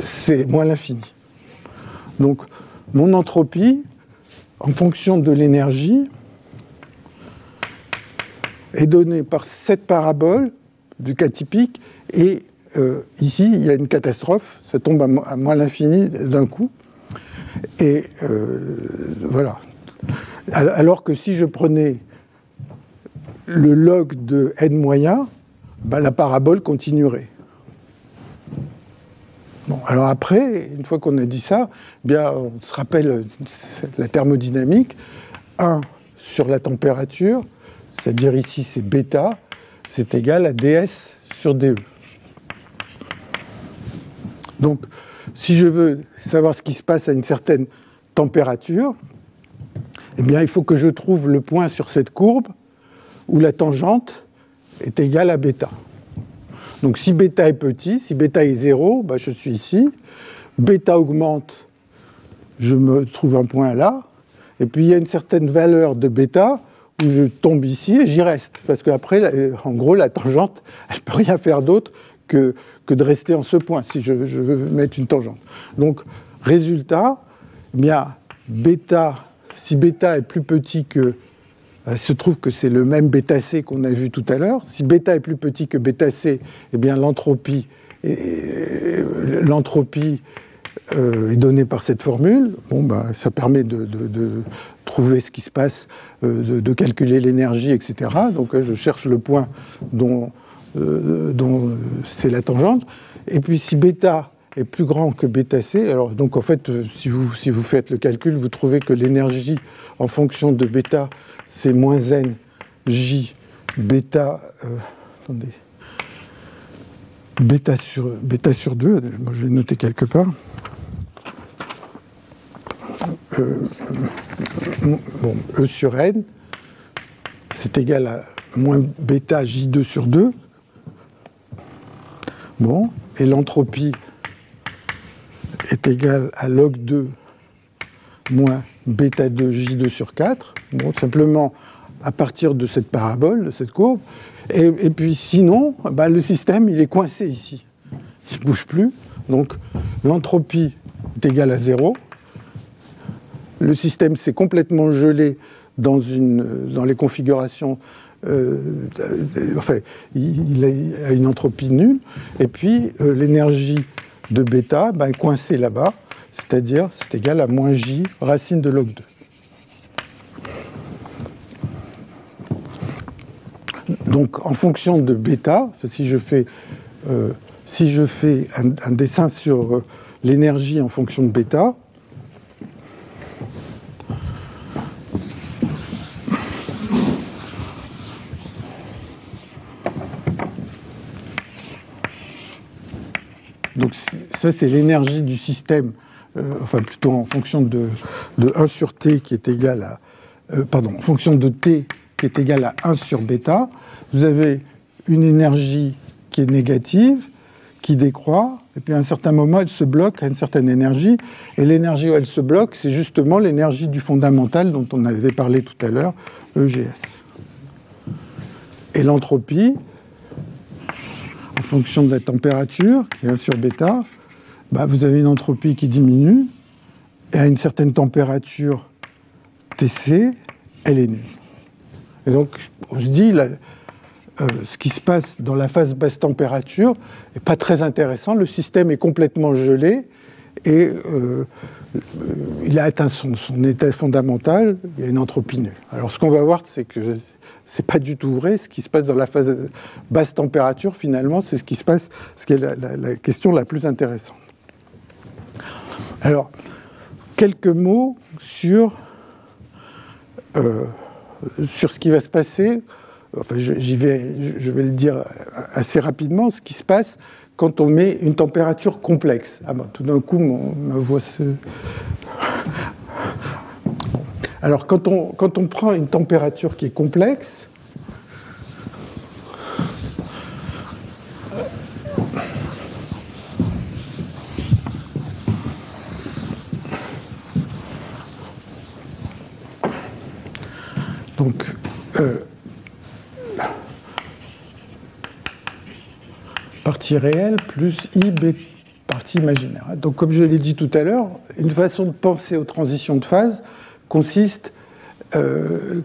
c'est moins l'infini. Donc mon entropie, en fonction de l'énergie, est donné par cette parabole du cas typique, et euh, ici, il y a une catastrophe, ça tombe à, moins l'infini d'un coup. Et euh, voilà. Alors que si je prenais le log de n moyen, ben, la parabole continuerait. Bon, alors après, une fois qu'on a dit ça, eh bien, on se rappelle la thermodynamique. 1 sur la température, c'est-à-dire ici c'est bêta, c'est égal à ds sur dE. Donc, si je veux savoir ce qui se passe à une certaine température, eh bien, il faut que je trouve le point sur cette courbe où la tangente est égale à bêta. Donc si bêta est petit, si bêta est 0, bah, je suis ici. Bêta augmente, je me trouve un point là. Et puis il y a une certaine valeur de bêta où je tombe ici et j'y reste. Parce qu'après, en gros, la tangente, elle ne peut rien faire d'autre que, que de rester en ce point si je, veux mettre une tangente. Donc, résultat, eh bien, bêta, si bêta est plus petit que il se trouve que c'est le même bêta C qu'on a vu tout à l'heure. Si bêta est plus petit que bêta C, eh bien l'entropie l'entropie euh, est donnée par cette formule. Bon, ben, ça permet de, trouver ce qui se passe, euh, de, calculer l'énergie, etc. Donc je cherche le point dont, euh, dont c'est la tangente. Et puis si bêta est plus grand que bêta C, alors donc en fait, si vous, si vous faites le calcul, vous trouvez que l'énergie en fonction de bêta c'est moins n j bêta, euh, attendez, bêta sur, bêta sur 2, moi je vais noter quelque part. Euh, bon, E sur n, c'est égal à moins bêta J2 sur 2. Bon, et l'entropie est égale à log 2 moins bêta 2 J2 sur 4. Bon, simplement à partir de cette parabole, de cette courbe. Et, puis sinon, bah, le système, il est coincé ici. Il ne bouge plus. Donc l'entropie est égale à zéro. Le système s'est complètement gelé dans, une, dans les configurations. Euh, enfin, il, a une entropie nulle. Et puis euh, l'énergie de bêta bah, est coincée là-bas, c'est-à-dire c'est égal à moins j racine de log 2. Donc en fonction de bêta, si je fais, euh, si je fais un, dessin sur euh, l'énergie en fonction de bêta, Donc ça, c'est l'énergie du système, euh, enfin plutôt en fonction de, 1 sur t qui est égal à... pardon, en fonction de t qui est égal à 1 sur bêta vous avez une énergie qui est négative, qui décroît, et puis à un certain moment, elle se bloque à une certaine énergie, et l'énergie où elle se bloque, c'est justement l'énergie du fondamental dont on avait parlé tout à l'heure, EGS. Et l'entropie, en fonction de la température, qui est 1 sur bêta, bah vous avez une entropie qui diminue, et à une certaine température TC, elle est nulle. Et donc, on se dit, euh, ce qui se passe dans la phase basse température n'est pas très intéressant. Le système est complètement gelé et euh, il a atteint son, état fondamental, il y a une entropie nulle. Alors ce qu'on va voir, c'est que c'est pas du tout vrai. Ce qui se passe dans la phase basse température, finalement, c'est ce qui se passe, ce qui est la, question la plus intéressante. Alors, quelques mots sur, euh, sur ce qui va se passer enfin, j'y vais, je vais le dire assez rapidement, ce qui se passe quand on met une température complexe. Ah tout d'un coup, ma voix se... Alors, quand on, prend une température qui est complexe, donc, euh, partie réelle plus I partie imaginaire. Donc comme je l'ai dit tout à l'heure, une façon de penser aux transitions de phase consiste, euh,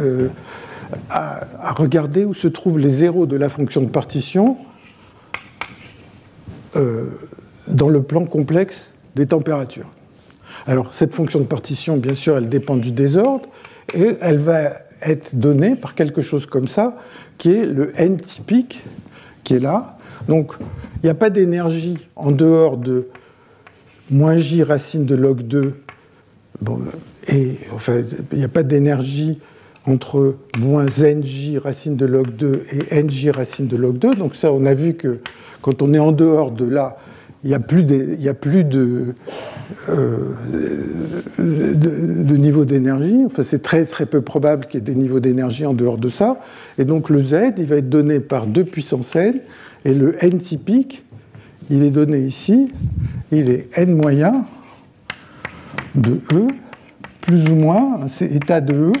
euh, à, regarder où se trouvent les zéros de la fonction de partition euh, dans le plan complexe des températures. Alors, cette fonction de partition, bien sûr, elle dépend du désordre et elle va être donnée par quelque chose comme ça, qui est le n typique, qui est là. Donc, il n'y a pas d'énergie en dehors de moins j racine de log 2. Bon, et enfin, il n'y a pas d'énergie entre moins nj racine de log 2 et nj racine de log 2. Donc ça, on a vu que quand on est en dehors de là, il n'y a plus, de, a plus euh, de, niveau d'énergie. Enfin, c'est très très peu probable qu'il y ait des niveaux d'énergie en dehors de ça. Et donc le z, il va être donné par 2 puissance n, et le n typique, il est donné ici, il est n moyen de e, plus ou moins, c'est état de e,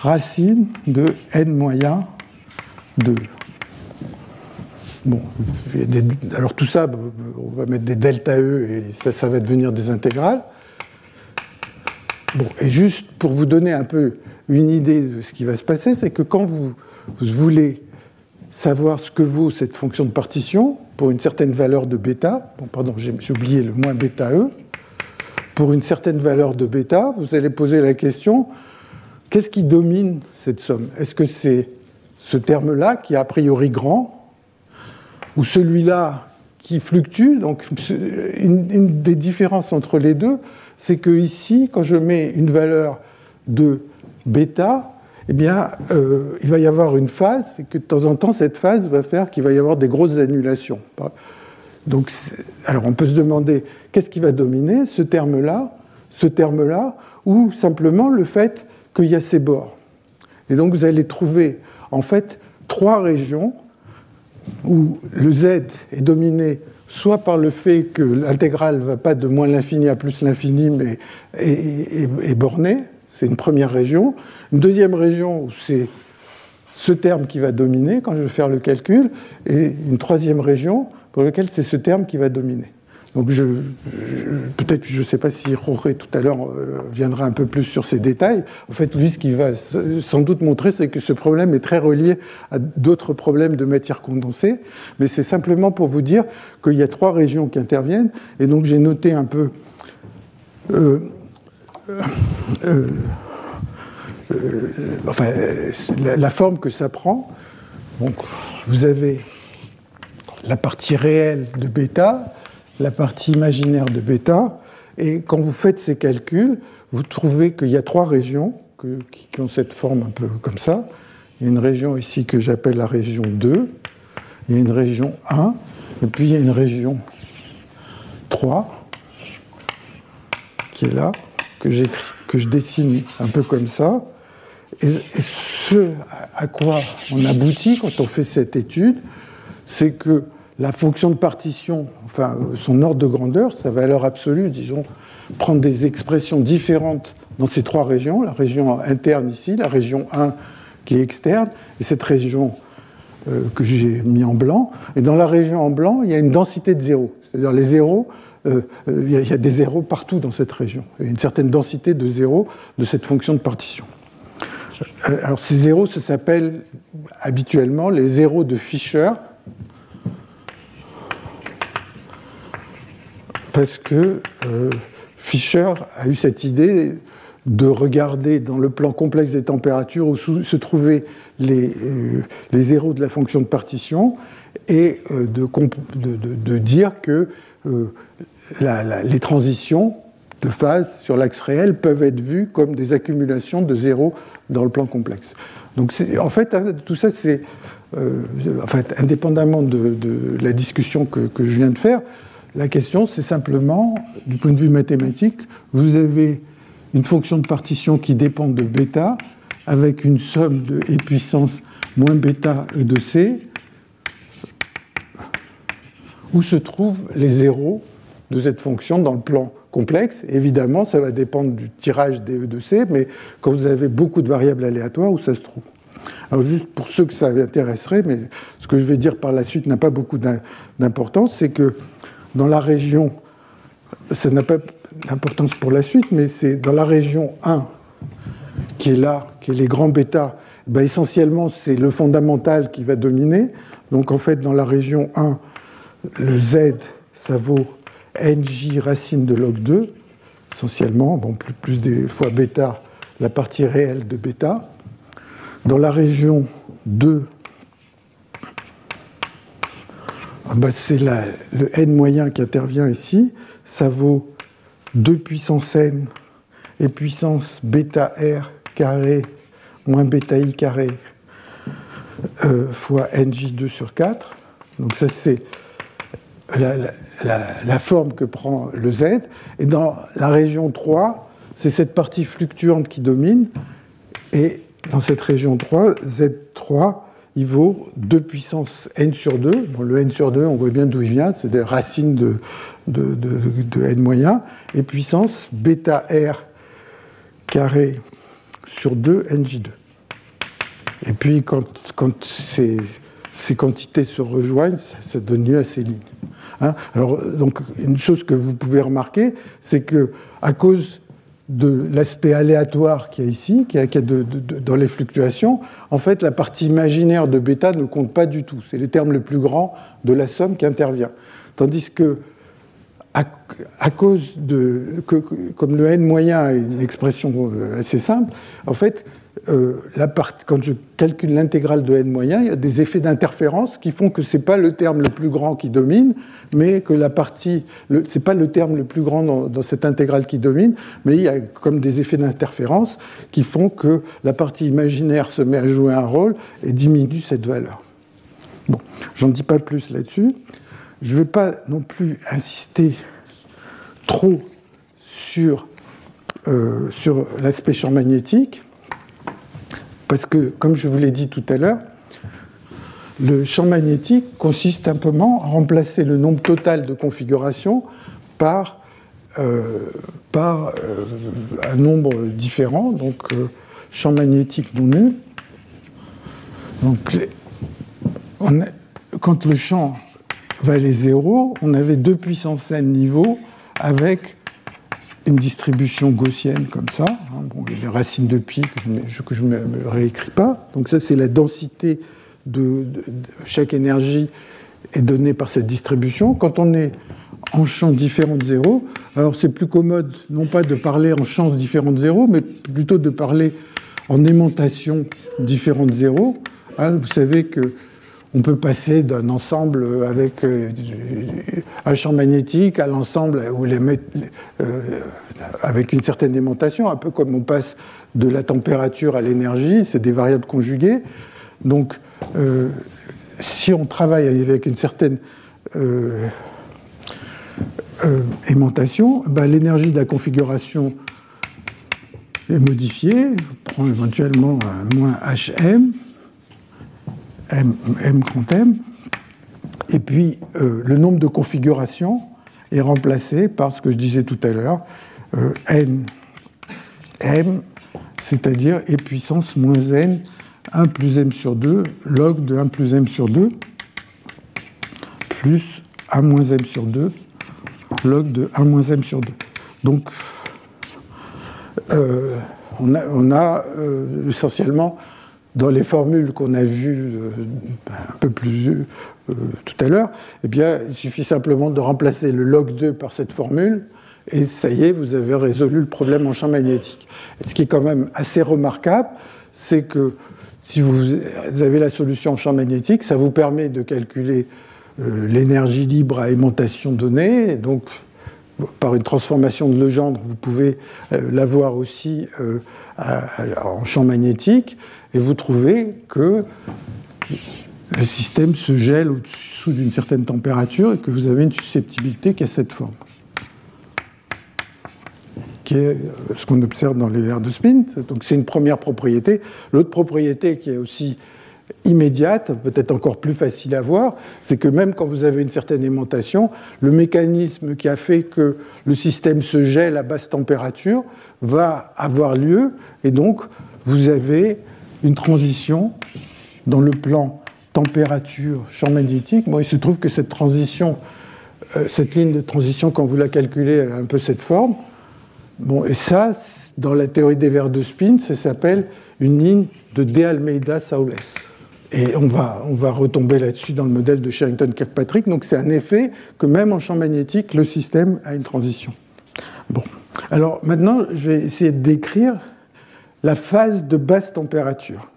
racine de n moyen de e. Bon, alors tout ça, on va mettre des delta E et ça, ça va devenir des intégrales. Bon, et juste pour vous donner un peu une idée de ce qui va se passer, c'est que quand vous, voulez savoir ce que vaut cette fonction de partition pour une certaine valeur de bêta, bon, pardon, j'ai oublié le moins bêta E, pour une certaine valeur de bêta, vous allez poser la question qu'est-ce qui domine cette somme? Est-ce que c'est ce terme-là qui est a priori grand ou celui-là qui fluctue? Donc, une, des différences entre les deux, c'est que ici, quand je mets une valeur de bêta, eh bien, euh, il va y avoir une phase, et que de temps en temps, cette phase va faire qu'il va y avoir des grosses annulations. Donc, alors, on peut se demander qu'est-ce qui va dominer, ce terme-là, ce terme-là, ou simplement le fait qu'il y a ces bords. Et donc, vous allez trouver, en fait, trois régions où le z est dominé soit par le fait que l'intégrale ne va pas de moins l'infini à plus l'infini, mais est, bornée, c'est une première région. Une deuxième région où c'est ce terme qui va dominer quand je vais faire le calcul, et une troisième région pour laquelle c'est ce terme qui va dominer. Donc peut-être, je ne sais pas si Jorge tout à l'heure euh, viendra un peu plus sur ces détails. En fait, lui, ce qu'il va sans doute montrer, c'est que ce problème est très relié à d'autres problèmes de matière condensée. Mais c'est simplement pour vous dire qu'il y a trois régions qui interviennent. Et donc j'ai noté un peu euh, euh, la, la, forme que ça prend. Donc vous avez la partie réelle de bêta la partie imaginaire de bêta. Et quand vous faites ces calculs, vous trouvez qu'il y a trois régions qui ont cette forme un peu comme ça. Il y a une région ici que j'appelle la région 2, il y a une région 1, et puis il y a une région 3 qui est là, que, que je dessine un peu comme ça. Et, et ce à quoi on aboutit quand on fait cette étude, c'est que la fonction de partition, enfin son ordre de grandeur, sa valeur absolue, disons, prendre des expressions différentes dans ces trois régions, la région interne ici, la région 1 qui est externe, et cette région euh, que j'ai mis en blanc. Et dans la région en blanc, il y a une densité de zéros. C'est-à-dire les zéros, euh, euh, il, y a, des zéros partout dans cette région. Il y a une certaine densité de zéros de cette fonction de partition. Alors ces zéros, ça s'appelle habituellement les zéros de Fischer, parce que euh, Fischer a eu cette idée de regarder dans le plan complexe des températures où se trouvaient les, euh, les zéros de la fonction de partition et euh, de, dire que les transitions de phase sur l'axe réel peuvent être vues comme des accumulations de zéros dans le plan complexe. Donc en fait, hein, tout ça, c'est en fait, indépendamment de, la discussion que, je viens de faire, la question, c'est simplement, du point de vue mathématique, vous avez une fonction de partition qui dépend de bêta avec une somme de e puissance moins bêta e de c, où se trouvent les zéros de cette fonction dans le plan complexe. Évidemment, ça va dépendre du tirage des E de C, mais quand vous avez beaucoup de variables aléatoires, où ça se trouve. Alors juste pour ceux que ça intéresserait, mais ce que je vais dire par la suite n'a pas beaucoup d'importance, c'est que dans la région, ça n'a pas d'importance pour la suite, mais c'est dans la région 1 qui est là, qui est les grands bêta, ben, Essentiellement, c'est le fondamental qui va dominer. Donc en fait, dans la région 1, le Z, ça vaut NJ racine de log 2, essentiellement, bon, plus, plus des fois bêta, la partie réelle de bêta. Dans la région 2, ah ben, c'est le n moyen qui intervient ici, ça vaut 2 puissance n et puissance bêta r carré moins bêta i carré euh, fois nj2 sur 4. Donc ça c'est la, forme que prend le z. Et dans la région 3, c'est cette partie fluctuante qui domine. Et dans cette région 3, z3, il vaut 2 puissance n sur 2. Bon, le n sur 2, on voit bien d'où il vient, c'est des racines de, de, de, n moyen. Et puissance bêta r carré sur 2 nj2. Et puis quand, quand ces, ces, quantités se rejoignent, ça, donne lieu à ces lignes. Hein Alors, donc, une chose que vous pouvez remarquer, c'est que à cause de l'aspect aléatoire qu'il y a ici, qu'il y a, dans les fluctuations, en fait, la partie imaginaire de bêta ne compte pas du tout. C'est les termes les plus grands de la somme qui intervient. Tandis que, à, cause de. Que, comme le n moyen a une expression euh, assez simple, en fait, euh, quand je calcule l'intégrale de n moyen, il y a des effets d'interférence qui font que ce n'est pas le terme le plus grand qui domine, mais que la partie, ce n'est pas le terme le plus grand dans, cette intégrale qui domine, mais il y a comme des effets d'interférence qui font que la partie imaginaire se met à jouer un rôle et diminue cette valeur. Bon, j'en dis pas plus là-dessus. Je ne vais pas non plus insister trop sur, euh, sur l'aspect champ magnétique parce que, comme je vous l'ai dit tout à l'heure, le champ magnétique consiste simplement à remplacer le nombre total de configurations par, euh, euh, un nombre différent, donc euh, champ magnétique non nul. Donc, quand le champ valait 0, on avait 2 puissance n niveaux avec une distribution gaussienne comme ça. Hein, bon, les racines de pi que je ne réécris pas. Donc ça, c'est la densité de, chaque énergie est donnée par cette distribution. Quand on est en champ différent de zéro, alors c'est plus commode non pas de parler en champs différents de zéro, mais plutôt de parler en aimantation différente de zéro. Hein, vous savez que on peut passer d'un ensemble avec euh, un champ magnétique à l'ensemble euh, avec une certaine aimantation, un peu comme on passe de la température à l'énergie, c'est des variables conjuguées. Donc, euh, si on travaille avec une certaine aimantation, ben, l'énergie de la configuration est modifiée, on prend éventuellement moins HM, M, M grand M. Et puis, euh, le nombre de configurations est remplacé par ce que je disais tout à l'heure, euh, N, M, c'est-à-dire E puissance moins N, 1 plus M sur 2, log de 1 plus M sur 2, plus 1 moins M sur 2, log de 1 moins M sur 2. Donc, euh, on a, on a essentiellement dans les formules qu'on a vues euh, un peu plus euh, tout à l'heure, eh bien, il suffit simplement de remplacer le log 2 par cette formule, et ça y est, vous avez résolu le problème en champ magnétique. ce qui est quand même assez remarquable, c'est que si vous avez la solution en champ magnétique, ça vous permet de calculer euh, l'énergie libre à aimantation donnée, donc par une transformation de Legendre, vous pouvez l'avoir aussi en champ magnétique et vous trouvez que le système se gèle au-dessous d'une certaine température et que vous avez une susceptibilité qui a cette forme, qui est ce qu'on observe dans les verres de spin. Donc c'est une première propriété. L'autre propriété qui est aussi immédiate, peut-être encore plus facile à voir, c'est que même quand vous avez une certaine aimantation, le mécanisme qui a fait que le système se gèle à basse température va avoir lieu, et donc vous avez une transition dans le plan température, champ magnétique. Bon, il se trouve que cette transition, euh, cette ligne de transition, quand vous la calculez, elle a un peu cette forme. Bon, et ça, dans la théorie des verres de spin, ça s'appelle une ligne de De Almeida Saules. Et on va, on va retomber là-dessus dans le modèle de Sherrington-Kirkpatrick. Donc c'est un effet que même en champ magnétique, le système a une transition. Bon. Alors maintenant, je vais essayer de décrire la phase de basse température.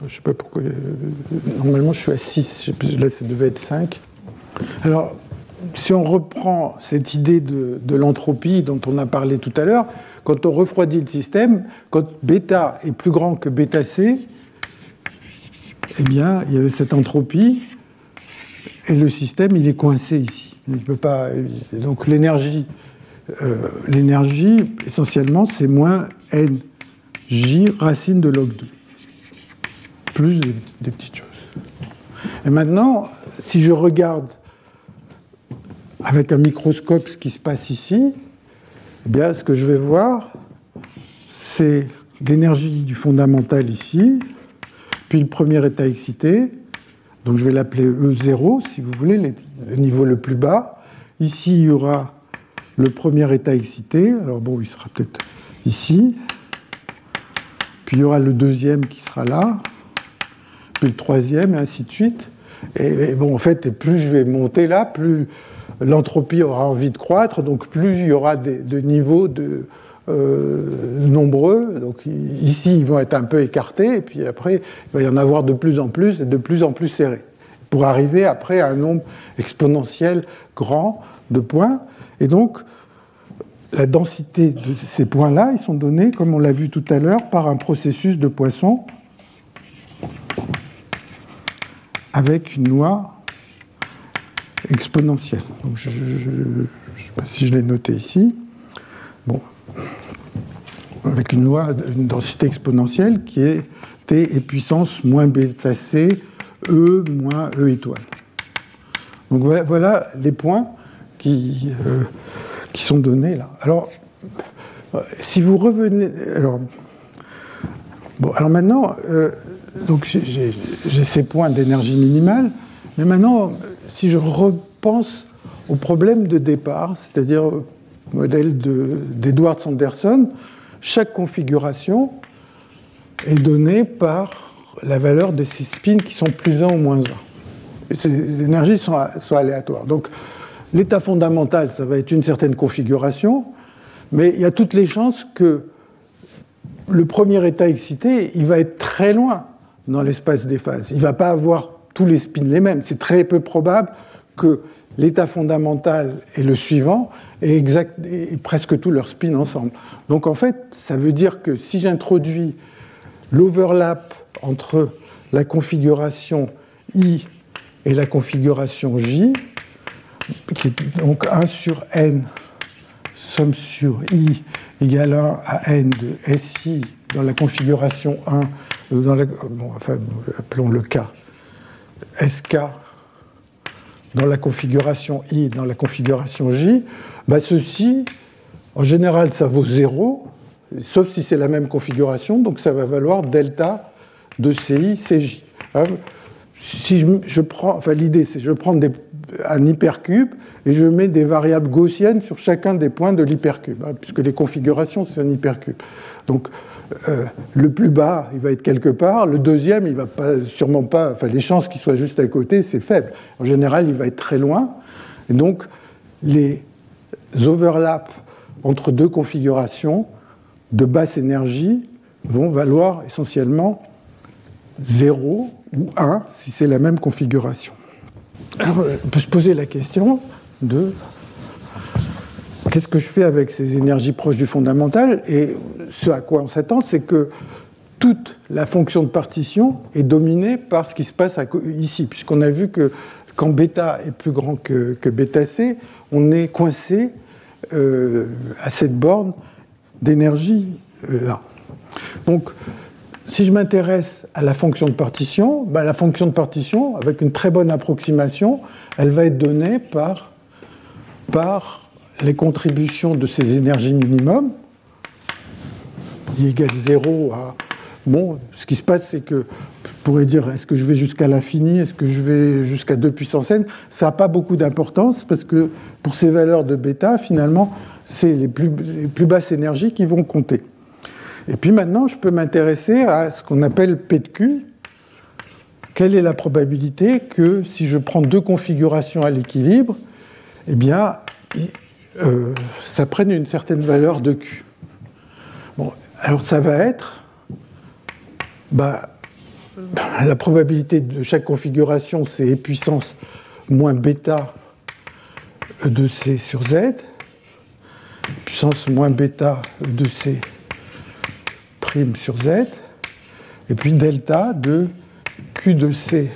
Je ne sais pas pourquoi. Normalement, je suis à 6. Là, ça devait être 5. Alors, si on reprend cette idée de, de l'entropie dont on a parlé tout à l'heure, quand on refroidit le système, quand bêta est plus grand que bêta C, eh bien, il y avait cette entropie et le système, il est coincé ici. Il peut pas. Donc l'énergie, euh, l'énergie, essentiellement, c'est moins n j racine de log 2, plus des, petites choses. Et maintenant, si je regarde avec un microscope ce qui se passe ici, eh bien, ce que je vais voir, c'est l'énergie du fondamental ici, puis le premier état excité, donc je vais l'appeler E0 si vous voulez, le niveau le plus bas. Ici, il y aura le premier état excité, alors bon, il sera peut-être ici. Il y aura le deuxième qui sera là, puis le troisième, et ainsi de suite. Et, bon, fait, plus je vais monter là, plus l'entropie aura envie de croître, donc plus il y aura de niveaux de, euh, nombreux. Ici, ils vont être un peu écartés, et puis après, il va y en avoir de plus en plus et de plus en plus serrés, pour arriver après à un nombre exponentiel grand de points. Et donc, la densité de ces points-là, ils sont donnés, comme on l'a vu tout à l'heure, par un processus de Poisson avec une loi exponentielle. Donc je ne sais pas si je l'ai noté ici. Bon. Avec une loi, une densité exponentielle qui est T et puissance moins bêta C, E moins E étoile. Donc voilà, les points qui, euh, qui sont donnés là. Alors, si vous revenez. Alors, bon, alors maintenant, euh, j'ai ces points d'énergie minimale, mais maintenant, si je repense au problème de départ, c'est-à-dire au modèle d'Edward Sanderson, chaque configuration est donnée par la valeur de ces spins qui sont plus 1 ou moins 1. Et ces énergies sont, sont aléatoires. Donc, l'état fondamental, ça va être une certaine configuration, mais il y a toutes les chances que le premier état excité, il va être très loin dans l'espace des phases. Il ne va pas avoir tous les spins les mêmes. C'est très peu probable que l'état fondamental et le suivant aient presque tous leurs spins ensemble. Donc en fait, ça veut dire que si j'introduis l'overlap entre la configuration I et la configuration J, donc 1 sur n somme sur i égale 1 à n de SI dans la configuration 1 dans la, bon, enfin, appelons le K, SK dans la configuration I, dans la configuration J, bah ceci, en général, ça vaut 0, sauf si c'est la même configuration, donc ça va valoir delta de CI, CJ. Hein, si je, je prends, enfin l'idée c'est je prends des, un hypercube et je mets des variables gaussiennes sur chacun des points de l'hypercube, hein, puisque les configurations c'est un hypercube. Donc euh, le plus bas, il va être quelque part. Le deuxième, il va pas, sûrement pas. Enfin, les chances qu'il soit juste à côté, c'est faible. En général, il va être très loin. Et donc, les overlaps entre deux configurations de basse énergie vont valoir essentiellement 0 ou 1 si c'est la même configuration. On peut se poser la question de qu'est-ce que je fais avec ces énergies proches du fondamental Et ce à quoi on s'attend, c'est que toute la fonction de partition est dominée par ce qui se passe ici, puisqu'on a vu que quand bêta est plus grand que, que bêta c, on est coincé euh, à cette borne d'énergie euh, là. Donc, si je m'intéresse à la fonction de partition, ben, la fonction de partition, avec une très bonne approximation, elle va être donnée par, par les contributions de ces énergies minimum, I égale 0 à... Bon, ce qui se passe, c'est que je pourrais dire, est-ce que je vais jusqu'à l'infini, est-ce que je vais jusqu'à 2 puissance n Ça n'a pas beaucoup d'importance parce que pour ces valeurs de bêta, finalement, c'est les plus, les plus basses énergies qui vont compter. Et puis maintenant, je peux m'intéresser à ce qu'on appelle P de Q. Quelle est la probabilité que si je prends deux configurations à l'équilibre, eh bien, euh, ça prenne une certaine valeur de Q Bon, alors ça va être bah, la probabilité de chaque configuration, c'est E puissance moins bêta de C sur Z, puissance moins bêta de C sur Z, et puis delta de Q de C,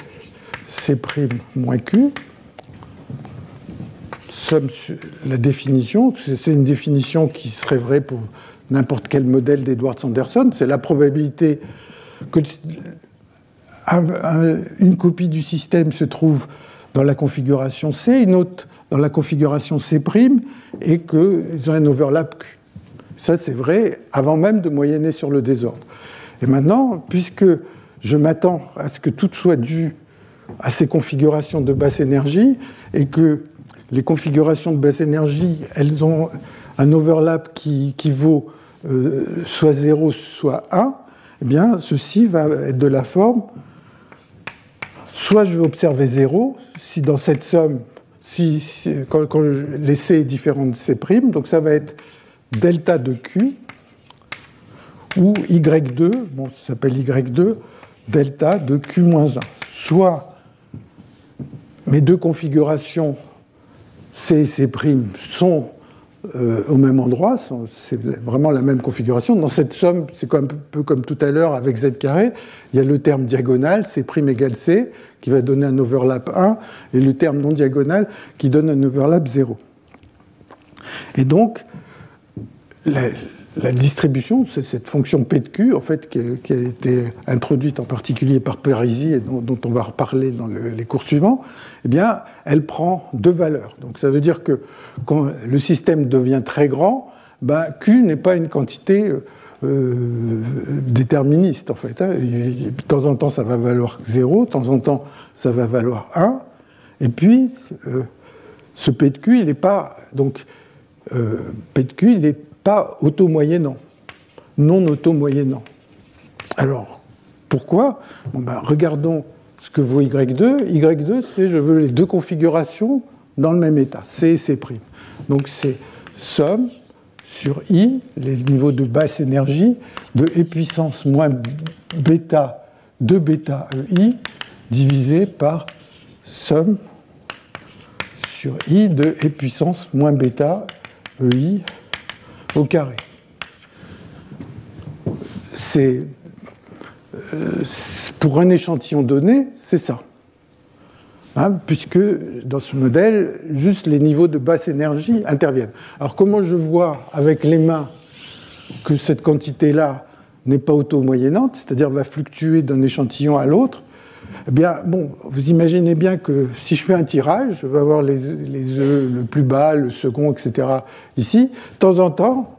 C prime moins Q. Somme, la définition, c'est une définition qui serait vraie pour n'importe quel modèle d'Edward Sanderson, c'est la probabilité que une copie du système se trouve dans la configuration C, une autre dans la configuration C', et qu'ils ont un overlap Q. Ça, c'est vrai avant même de moyenner sur le désordre. Et maintenant, puisque je m'attends à ce que tout soit dû à ces configurations de basse énergie, et que les configurations de basse énergie, elles ont un overlap qui, vaut euh, soit 0, soit 1, eh bien, ceci va être de la forme soit je vais observer 0, si dans cette somme, si, quand, l'essai est différent de C', donc ça va être delta de Q, ou Y2, bon, ça s'appelle Y2, delta de Q-1. Soit mes deux configurations C et C' sont euh, au même endroit, c'est vraiment la même configuration. Dans cette somme, c'est un peu comme tout à l'heure avec z carré, il y a le terme diagonal, C' égale C, qui va donner un overlap 1, et le terme non diagonal qui donne un overlap 0. Et donc, la, distribution, c'est cette fonction P de Q, en fait, qui a, été introduite en particulier par Parisi et dont, on va reparler dans les cours suivants, eh bien, elle prend deux valeurs. Donc, ça veut dire que quand le système devient très grand, ben, Q n'est pas une quantité euh, euh, déterministe, en fait. Hein. De temps en temps, ça va valoir 0, de temps en temps, ça va valoir 1. Et puis, euh, ce P de Q, il n'est pas. Donc, P de Q, il auto-moyennant, non auto-moyennant. Alors, pourquoi? Ben, Regardons ce que vaut Y2. Y2, c'est je veux les deux configurations dans le même état, C et C'. Donc c'est somme sur I, les niveaux de basse énergie, de E puissance moins bêta de bêta EI, divisé par somme sur I de E puissance moins bêta EI au carré. C'est euh, pour un échantillon donné, c'est ça. Hein, puisque dans ce modèle, juste les niveaux de basse énergie interviennent. Alors comment je vois avec les mains que cette quantité-là n'est pas auto-moyennante, c'est-à-dire va fluctuer d'un échantillon à l'autre eh bien, bon, vous imaginez bien que si je fais un tirage, je vais avoir les, les œufs le plus bas, le second, etc. ici. De temps en temps,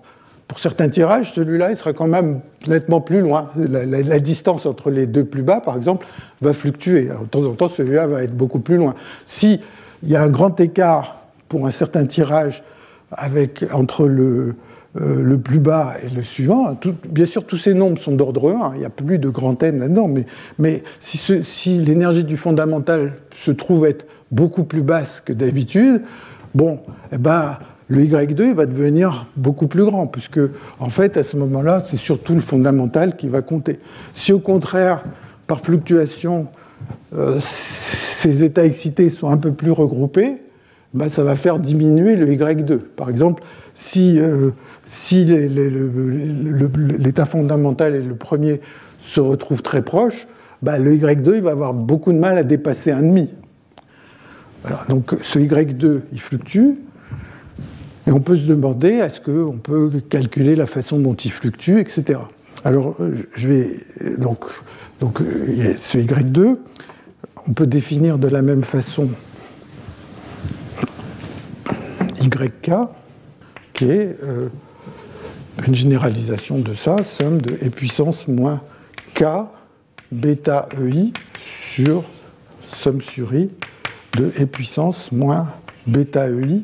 pour certains tirages, celui-là, il sera quand même nettement plus loin. La, distance entre les deux plus bas, par exemple, va fluctuer. de temps en temps, celui-là va être beaucoup plus loin. S'il y a un grand écart pour un certain tirage avec, entre le, euh, le plus bas et le suivant, bien sûr, tous ces nombres sont d'ordre 1, il n'y a plus de grand N là-dedans, mais, mais si, si l'énergie du fondamental se trouve être beaucoup plus basse que d'habitude, bon, eh ben, le Y2 va devenir beaucoup plus grand, puisque en fait, à ce moment-là, c'est surtout le fondamental qui va compter. Si au contraire, par fluctuation, euh, ces états excités sont un peu plus regroupés, bah, ça va faire diminuer le Y2. Par exemple, si, euh, si l'état fondamental et le premier se retrouvent très proches, bah, le Y2 il va avoir beaucoup de mal à dépasser 1,5. Voilà, donc ce Y2, il fluctue. Et on peut se demander est-ce qu'on peut calculer la façon dont il fluctue, etc. Alors, je vais. Donc, donc ce Y2. On peut définir de la même façon YK, qui est euh, une généralisation de ça, somme de E puissance moins K bêta EI sur somme sur I de E puissance moins bêta EI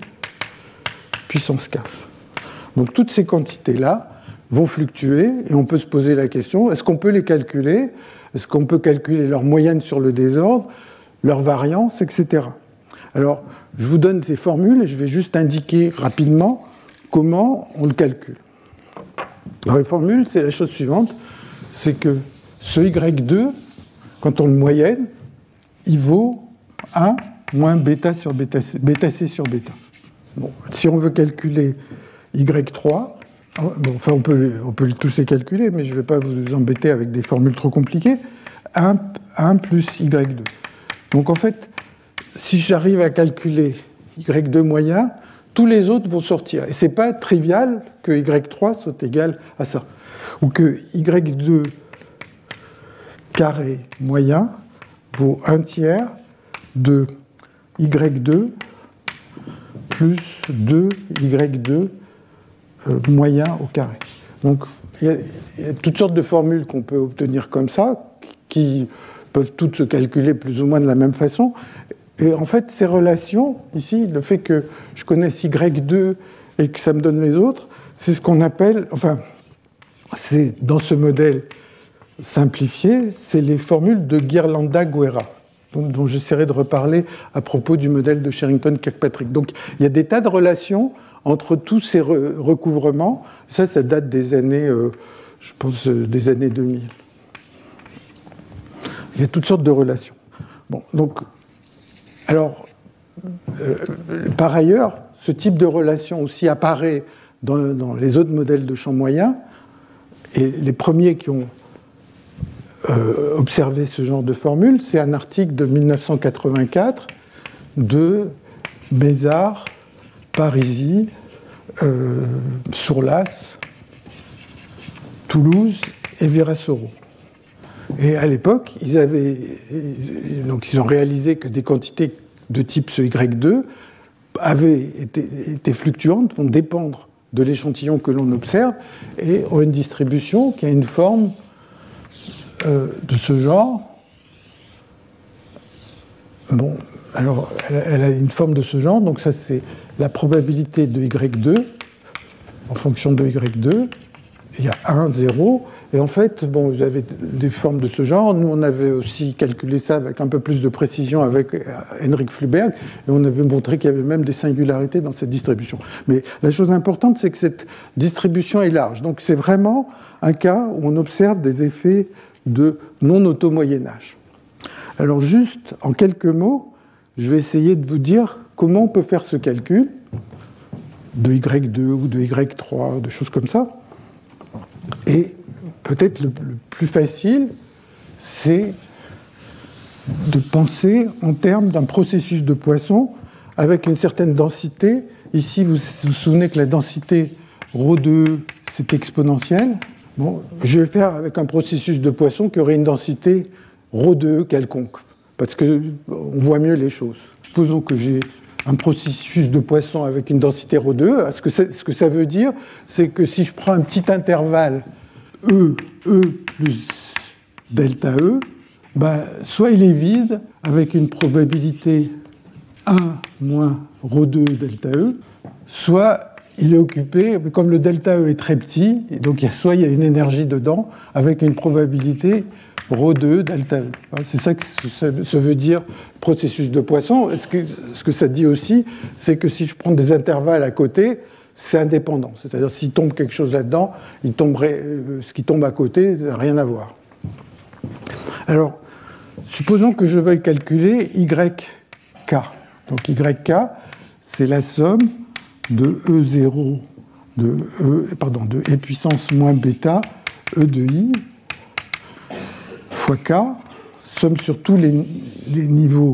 puissance 4. Donc toutes ces quantités-là vont fluctuer et on peut se poser la question, est-ce qu'on peut les calculer? Est-ce qu'on peut calculer leur moyenne sur le désordre, leur variance, etc. Alors, je vous donne ces formules et je vais juste indiquer rapidement comment on le calcule. Alors, les formules, c'est la chose suivante, c'est que ce Y2, quand on le moyenne, il vaut 1 moins bêta sur bêta C, sur bêta. Bon, si on veut calculer Y3, enfin on peut, on peut tous les calculer, mais je ne vais pas vous embêter avec des formules trop compliquées, 1, 1 plus Y2. Donc en fait, si j'arrive à calculer Y2 moyen, tous les autres vont sortir. Et ce n'est pas trivial que Y3 soit égal à ça. Ou que Y2 carré moyen vaut 1 tiers de Y2 plus 2Y2 euh, moyen au carré. Donc il y, a toutes sortes de formules qu'on peut obtenir comme ça, qui peuvent toutes se calculer plus ou moins de la même façon. Et en fait, ces relations, ici, le fait que je connaisse Y2 et que ça me donne les autres, c'est ce qu'on appelle, enfin, c'est dans ce modèle simplifié, c'est les formules de Ghirlanda-Guerra, dont, j'essaierai de reparler à propos du modèle de Sherrington-Kirkpatrick. Donc, il y a des tas de relations entre tous ces recouvrements. Ça, ça date des années, euh, je pense, euh, des années 2000. Il y a toutes sortes de relations. Bon, donc, alors, euh, par ailleurs, ce type de relation aussi apparaît dans, les autres modèles de champ moyen, et les premiers qui ont euh, observé ce genre de formule, c'est un article de 1984 de Bézard, Parisi, euh, Sourlas, Toulouse et Virasoro. Et à l'époque, ils, ont réalisé que des quantités de type ce Y2 avaient été, fluctuantes, vont dépendre de l'échantillon que l'on observe, et ont une distribution qui a une forme euh, de ce genre. Bon, alors elle, a une forme de ce genre, donc ça c'est la probabilité de Y2 en fonction de Y2. Il y a 1, 0, et en fait, bon, vous avez des formes de ce genre. Nous, on avait aussi calculé ça avec un peu plus de précision avec euh, Henrik Fluberg, et on avait montré qu'il y avait même des singularités dans cette distribution. Mais la chose importante, c'est que cette distribution est large. Donc c'est vraiment un cas où on observe des effets de non-auto-Moyen-Âge. Alors juste, en quelques mots, je vais essayer de vous dire comment on peut faire ce calcul de Y2 ou de Y3, de choses comme ça. Et peut-être le, plus facile, c'est de penser en termes d'un processus de poisson avec une certaine densité. Ici, vous vous souvenez que la densité ρ2, c'est exponentielle. Bon, je vais le faire avec un processus de poisson qui aurait une densité ρ2 quelconque, parce qu'on voit mieux les choses. Supposons que j'ai un processus de poisson avec une densité ρ2. Ce que, ce que ça veut dire, c'est que si je prends un petit intervalle E, E plus delta E, bah, soit il est vide avec une probabilité 1 moins ρ2 delta E, soit il est occupé, comme le delta E est très petit, et donc soit il y a une énergie dedans avec une probabilité ρ2 delta E. C'est ça que ça veut dire processus de Poisson. Ce que ça dit aussi, c'est que si je prends des intervalles à côté, c'est indépendant. C'est-à-dire s'il tombe quelque chose là-dedans, euh, ce qui tombe à côté, n'a rien à voir. Alors, supposons que je veuille calculer YK. Donc YK, c'est la somme de E0 de E, pardon, de E puissance moins bêta E de I fois K, somme sur tous les, les niveaux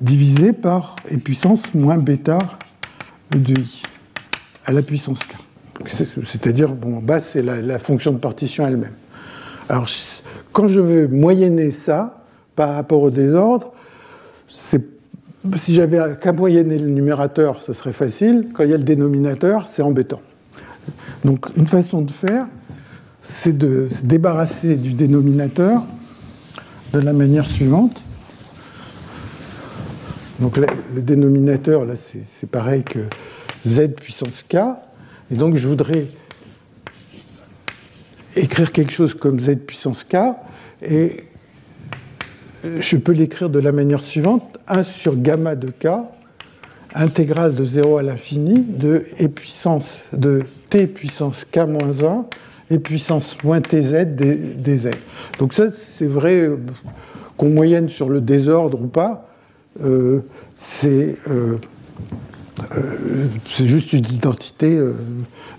divisé par E puissance moins bêta E de I à la puissance k. C'est-à-dire, bon, en bas, c'est la, fonction de partition elle-même. Alors, quand je veux moyenner ça par rapport au désordre, si j'avais qu'à moyenner le numérateur, ce serait facile. Quand il y a le dénominateur, c'est embêtant. Donc, une façon de faire, c'est de se débarrasser du dénominateur de la manière suivante. Donc, le dénominateur, là, c'est pareil que z puissance k. Et donc je voudrais écrire quelque chose comme z puissance k, et je peux l'écrire de la manière suivante 1 sur gamma de k, intégrale de 0 à l'infini, de e puissance de t puissance k moins 1 et puissance moins tz des, z. Donc ça, c'est vrai euh, qu'on moyenne sur le désordre ou pas, euh, c'est euh, juste une identité.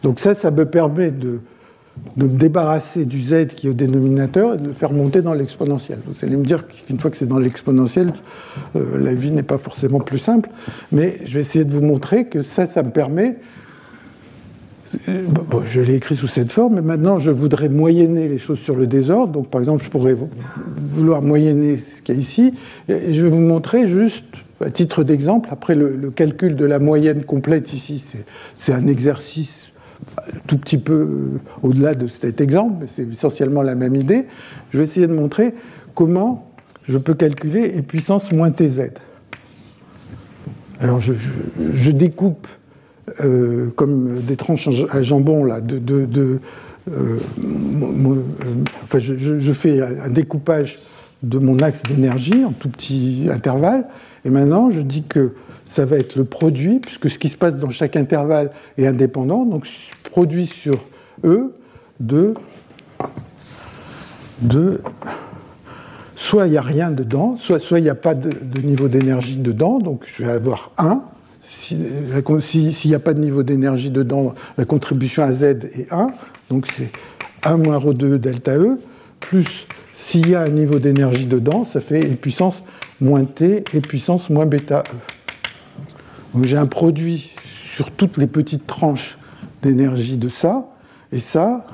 donc ça, ça me permet de me débarrasser du z qui est au dénominateur et de le faire monter dans l'exponentiel. Vous allez me dire qu'une fois que c'est dans l'exponentiel, euh, la vie n'est pas forcément plus simple, mais je vais essayer de vous montrer que ça, ça me permet. Euh, je l'ai écrit sous cette forme, mais maintenant je voudrais moyenner les choses sur le désordre. Donc par exemple, je pourrais vouloir moyenner ce qu'il y a ici, et je vais vous montrer juste, à titre d'exemple, après le calcul de la moyenne complète ici, c'est un exercice tout petit peu euh, au-delà de cet exemple, mais c'est essentiellement la même idée, je vais essayer de montrer comment je peux calculer e puissance moins tz. Alors je, découpe euh, comme des tranches à jambon là, euh, enfin, je, fais un découpage de mon axe d'énergie en tout petit intervalle, et maintenant je dis que ça va être le produit, puisque ce qui se passe dans chaque intervalle est indépendant, donc produit sur E de, de soit il n'y a rien dedans, soit, soit il n'y a pas de, niveau d'énergie dedans, donc je vais avoir 1. S'il n'y a pas de niveau d'énergie dedans, la contribution à Z est 1, donc c'est 1 moins ρ2 delta E, plus s'il y a un niveau d'énergie dedans, ça fait E puissance moins T et puissance moins bêta E. Donc j'ai un produit sur toutes les petites tranches d'énergie de ça, et ça,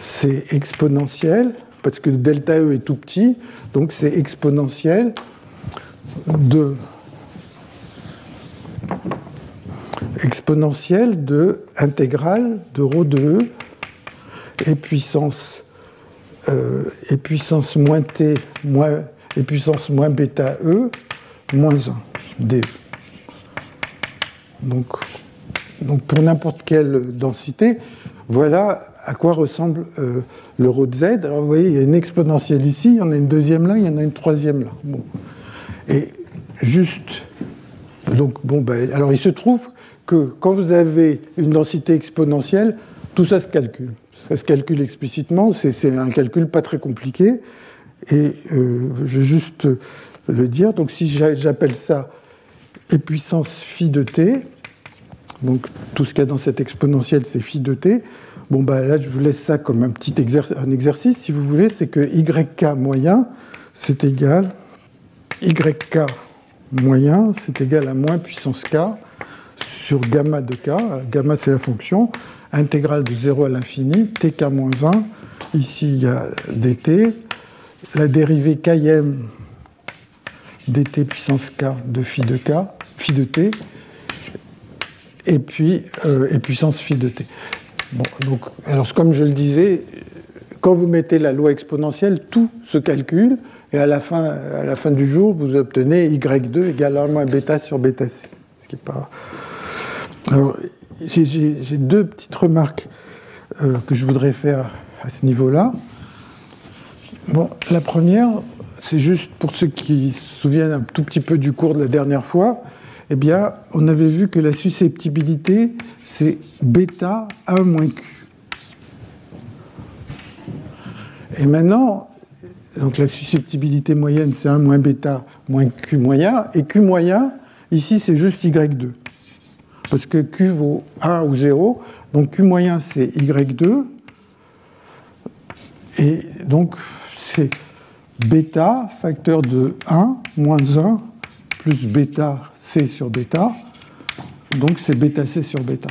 c'est exponentiel, parce que delta E est tout petit, donc c'est exponentiel de exponentielle de intégrale de rho de E et puissance euh, et puissance moins t moins et puissance moins bêta E moins 1 d. Donc, pour n'importe quelle densité, voilà à quoi ressemble euh, le rho de z. Alors vous voyez, il y a une exponentielle ici, il y en a une deuxième là, il y en a une troisième là. Et juste, donc bon, ben, alors il se trouve que quand vous avez une densité exponentielle, tout ça se calcule. Ça se calcule explicitement, c'est un calcul pas très compliqué. Et euh, je vais juste le dire. Donc si j'appelle ça e puissance phi de t, donc tout ce qu'il y a dans cette exponentielle, c'est phi de t. Bon, bah, là, je vous laisse ça comme un petit exercice, si vous voulez, c'est que yk moyen, c'est égal, yk moyen, c'est égal à moins puissance k sur gamma de k. Gamma, c'est la fonction, intégrale de 0 à l'infini, tk moins 1. Ici, il y a dt. La dérivée km dt puissance k de phi de k, phi de t, et puis euh, et puissance phi de t. Donc, alors, comme je le disais, quand vous mettez la loi exponentielle, tout se calcule, et à la fin, à la fin du jour, vous obtenez y2 égale 1 moins bêta sur bêta c. Ce qui est pas... Alors, j'ai deux petites remarques euh, que je voudrais faire à ce niveau-là. Bon, la première, c'est juste pour ceux qui se souviennent un tout petit peu du cours de la dernière fois, eh bien, on avait vu que la susceptibilité, c'est bêta 1 moins Q. Et maintenant, donc la susceptibilité moyenne, c'est 1 moins bêta moins Q moyen, et Q moyen, ici, c'est juste Y2. Parce que Q vaut 1 ou 0, donc Q moyen, c'est Y2, et donc c'est bêta, facteur de 1, moins 1, plus bêta C sur bêta. Donc c'est bêta C sur bêta.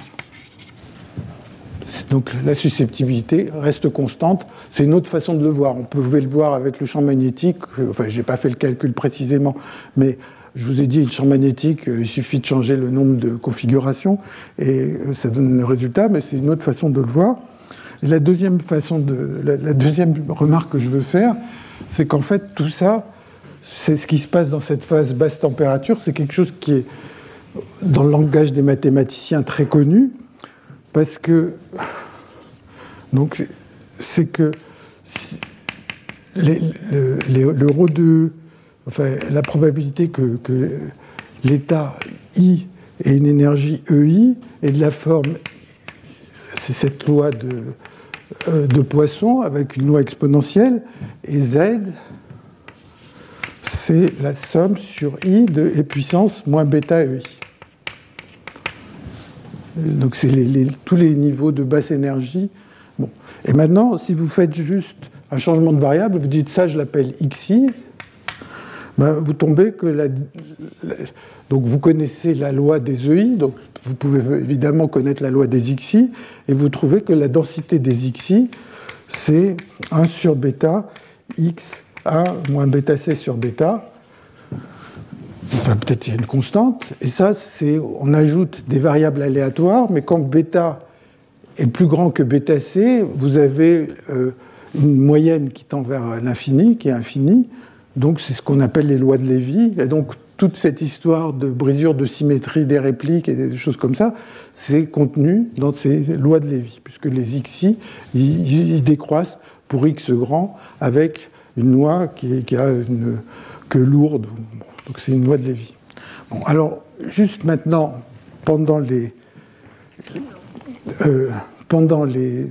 Donc la susceptibilité reste constante. C'est une autre façon de le voir. On pouvait le voir avec le champ magnétique. Enfin, je n'ai pas fait le calcul précisément, mais je vous ai dit, le champ magnétique, il suffit de changer le nombre de configurations et euh, ça donne le résultat, mais c'est une autre façon de le voir. Et la deuxième remarque que je veux faire, c'est qu'en fait, tout ça, c'est ce qui se passe dans cette phase basse température, c'est quelque chose qui est, dans le langage des mathématiciens, très connu, parce que Donc, c'est que le, de enfin, la probabilité que, l'état I ait une énergie EI est de la forme, c'est cette loi de, de Poisson avec une loi exponentielle, et Z, c'est la somme sur I de E puissance moins bêta EI. Donc c'est tous les niveaux de basse énergie. Et maintenant, si vous faites juste un changement de variable, vous dites ça, je l'appelle xi, ben, vous tombez que la, donc vous connaissez la loi des EI, donc vous pouvez évidemment connaître la loi des xi, et vous trouvez que la densité des xi, c'est 1 sur bêta x1 moins bêta c sur bêta. Enfin, peut-être il y a une constante. Et ça, c'est, on ajoute des variables aléatoires, mais quand bêta est plus grand que bêta c, vous avez euh, une moyenne qui tend vers l'infini, qui est infinie. Donc c'est ce qu'on appelle les lois de Lévy. Et donc toute cette histoire de brisure de symétrie des répliques et des choses comme ça, c'est contenu dans ces lois de Lévy, puisque les xi, ils, décroissent pour x grand avec une loi qui, a une queue lourde. donc c'est une loi de Lévy. Bon, alors, juste maintenant, pendant les, euh, pendant les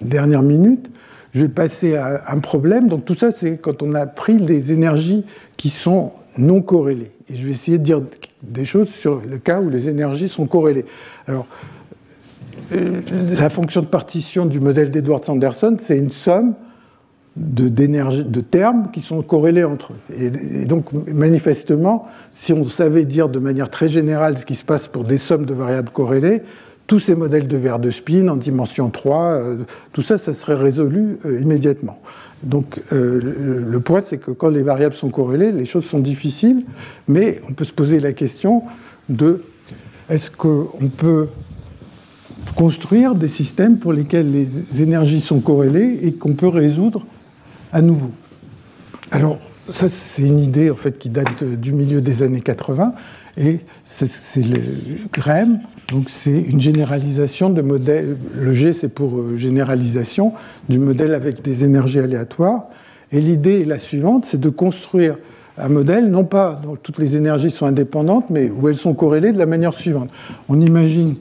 dernières minutes, je vais passer à un problème. Donc tout ça, c'est quand on a pris des énergies qui sont non corrélées. Et je vais essayer de dire des choses sur le cas où les énergies sont corrélées. Alors, euh, la fonction de partition du modèle d'Edward-Sanderson, c'est une somme de, de, termes qui sont corrélés entre eux. et, donc, manifestement, si on savait dire de manière très générale ce qui se passe pour des sommes de variables corrélées, tous ces modèles de verre de spin en dimension 3, euh, tout ça, ça serait résolu euh, immédiatement. Donc euh, le, point, c'est que quand les variables sont corrélées, les choses sont difficiles, mais on peut se poser la question de est-ce qu'on peut construire des systèmes pour lesquels les énergies sont corrélées et qu'on peut résoudre à nouveau. Alors, ça, c'est une idée en fait qui date du milieu des années 80 et c'est le GREM, donc c'est une généralisation de modèle. Le G, c'est pour euh, généralisation du modèle avec des énergies aléatoires. Et l'idée est la suivante, c'est de construire un modèle, non pas dont toutes les énergies sont indépendantes, mais où elles sont corrélées de la manière suivante. On imagine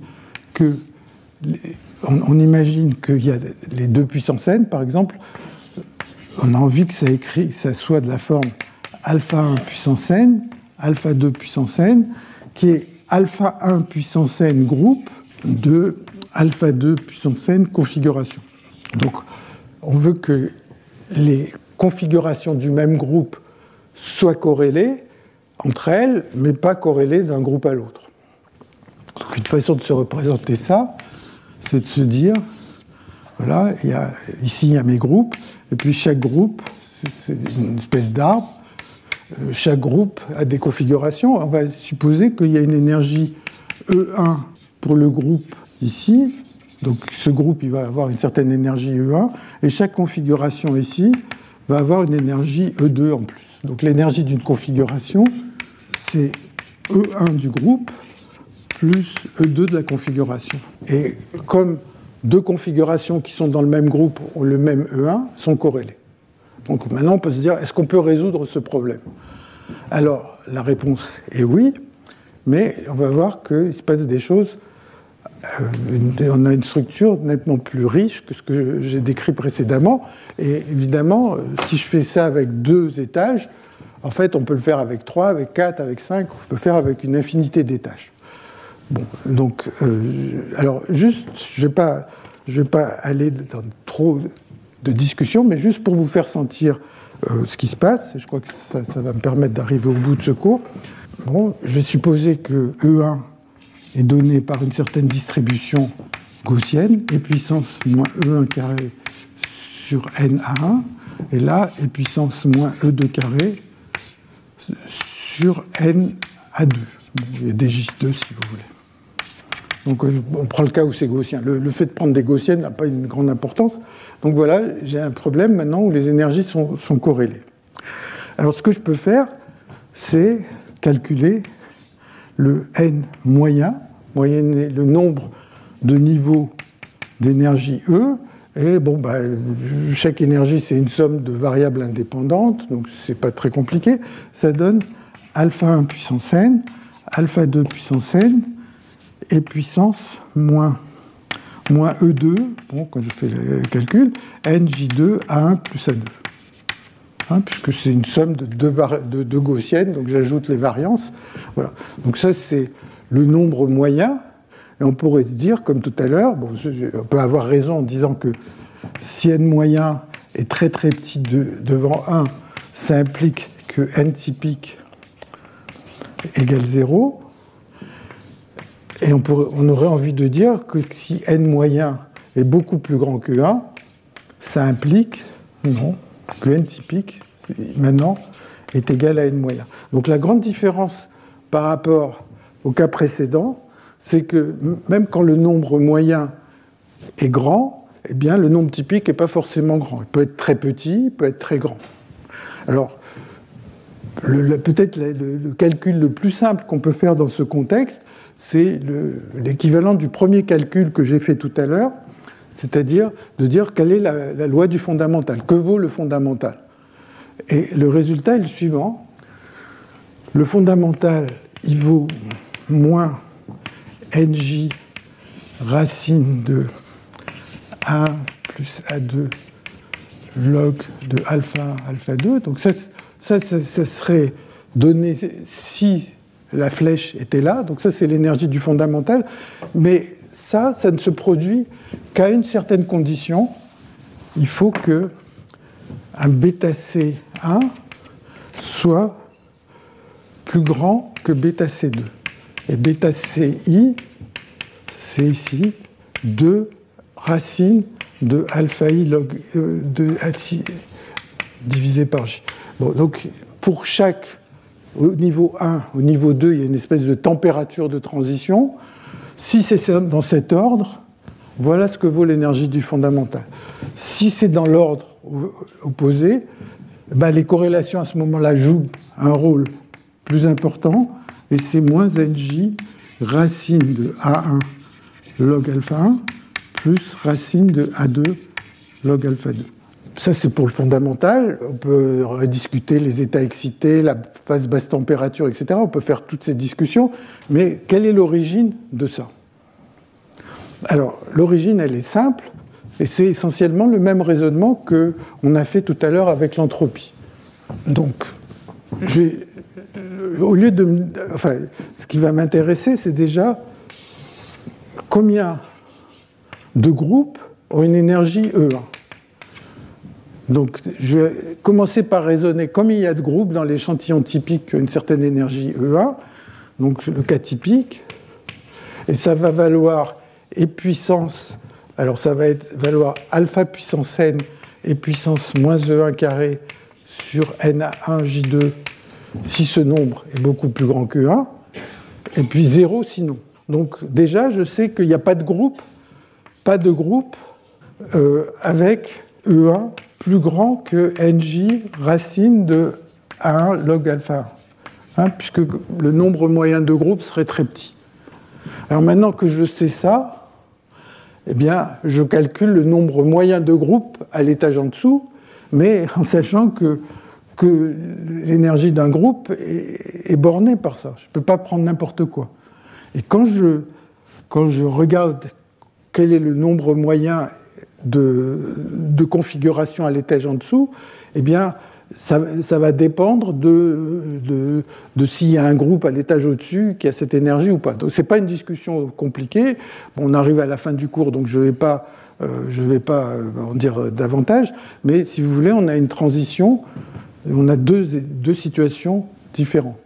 que on, imagine qu'il y a les deux puissances n, par exemple. On a envie que ça, écrit, ça soit de la forme alpha 1 puissance n alpha 2 puissance n, qui est alpha 1 puissance n groupe de alpha 2 puissance n configuration. Donc, on veut que les configurations du même groupe soient corrélées entre elles, mais pas corrélées d'un groupe à l'autre. Une façon de se représenter ça, c'est de se dire, voilà, il y a, ici il y a mes groupes, et puis chaque groupe, c'est une espèce d'arbre, chaque groupe a des configurations. On va supposer qu'il y a une énergie E1 pour le groupe ici. Donc ce groupe, il va avoir une certaine énergie E1. Et chaque configuration ici va avoir une énergie E2 en plus. Donc l'énergie d'une configuration, c'est E1 du groupe plus E2 de la configuration. Et comme deux configurations qui sont dans le même groupe ont le même E1, sont corrélées. Donc maintenant, on peut se dire, est-ce qu'on peut résoudre ce problème? Alors, la réponse est oui, mais on va voir qu'il se passe des choses. Euh, on a une structure nettement plus riche que ce que j'ai décrit précédemment. Et évidemment, euh, si je fais ça avec deux étages, en fait, on peut le faire avec trois, avec quatre, avec cinq, on peut le faire avec une infinité d'étages. Bon, donc, euh, alors, juste, je ne vais, vais pas aller dans trop de discussion, mais juste pour vous faire sentir euh, ce qui se passe, je crois que ça, va me permettre d'arriver au bout de ce cours. Bon, je vais supposer que E1 est donné par une certaine distribution gaussienne, et puissance moins E1 carré sur N à 1, et là, et puissance moins E2 carré sur N à 2. Il y a des J2 si vous voulez. Donc euh, on prend le cas où c'est gaussien. Le, fait de prendre des gaussiennes n'a pas une grande importance. Donc voilà, j'ai un problème maintenant où les énergies sont, corrélées. Alors ce que je peux faire, c'est calculer le n moyen, moyenner le nombre de niveaux d'énergie E, Et bon, bah, chaque énergie, c'est une somme de variables indépendantes, donc c'est pas très compliqué. Ça donne alpha 1 puissance n, alpha 2 puissance n, et puissance moins, moins E2, bon, quand je fais le calcul, nj2 a1 plus a2. Hein, puisque c'est une somme de deux, de deux gaussiennes, donc j'ajoute les variances. Voilà. Donc ça, c'est le nombre moyen. Et on pourrait se dire, comme tout à l'heure, bon, on peut avoir raison en disant que si n moyen est très très petit devant 1, ça implique que n typique égale 0. Et on, pourrait, on aurait envie de dire que si n moyen est beaucoup plus grand que 1, ça implique, que n typique, maintenant, est égal à n moyen. Donc la grande différence par rapport au cas précédent, c'est que même quand le nombre moyen est grand, eh bien, le nombre typique n'est pas forcément grand. Il peut être très petit, il peut être très grand. Alors, peut-être le, calcul le plus simple qu'on peut faire dans ce contexte, c'est l'équivalent du premier calcul que j'ai fait tout à l'heure, c'est-à-dire de dire quelle est la, loi du fondamental, que vaut le fondamental. Et le résultat est le suivant. Le fondamental, il vaut moins nj racine de 1 plus a2 log de alpha alpha 2. Donc ça, ça, ça serait donné si la flèche était là. Donc ça, c'est l'énergie du fondamental. Mais ça, ça ne se produit qu'à une certaine condition. Il faut que un bêta C1 soit plus grand que bêta C2. Et bêta CI, c'est ici 2 racines de alpha i log euh, de divisé par j. Donc pour chaque au niveau 1, au niveau 2, il y a une espèce de température de transition. Si c'est dans cet ordre, voilà ce que vaut l'énergie du fondamental. Si c'est dans l'ordre opposé, ben les corrélations à ce moment-là jouent un rôle plus important, et c'est moins nj racine de A1 log alpha 1 plus racine de A2 log alpha 2. Ça, c'est pour le fondamental. On peut rediscuter les états excités, la phase basse température, etc. On peut faire toutes ces discussions. Mais quelle est l'origine de ça? Alors, l'origine, elle est simple. Et c'est essentiellement le même raisonnement qu'on a fait tout à l'heure avec l'entropie. Donc, au lieu de. Enfin, ce qui va m'intéresser, c'est déjà combien de groupes ont une énergie E1. Donc, je vais commencer par raisonner comme il y a de groupes dans l'échantillon typique une certaine énergie E1, donc le cas typique, et ça va valoir et puissance, alors ça va être, valoir alpha puissance n et puissance moins E1 carré sur n à 1 J2 si ce nombre est beaucoup plus grand que 1, et puis 0 sinon. Donc déjà, je sais qu'il n'y a pas de groupe, pas de groupe euh, avec E1 plus grand que nj racine de 1 log alpha 1, hein, puisque le nombre moyen de groupes serait très petit. Alors maintenant que je sais ça, eh bien, je calcule le nombre moyen de groupes à l'étage en dessous, mais en sachant que, l'énergie d'un groupe est, est, bornée par ça. Je ne peux pas prendre n'importe quoi. Et quand je, quand je regarde quel est le nombre moyen de, configuration à l'étage en dessous, eh bien, ça, va dépendre de, de, s'il y a un groupe à l'étage au-dessus qui a cette énergie ou pas. Ce n'est pas une discussion compliquée. on arrive à la fin du cours, donc je ne vais pas, euh, vais pas euh, en dire davantage. Mais si vous voulez, on a une transition, on a deux, deux situations différentes.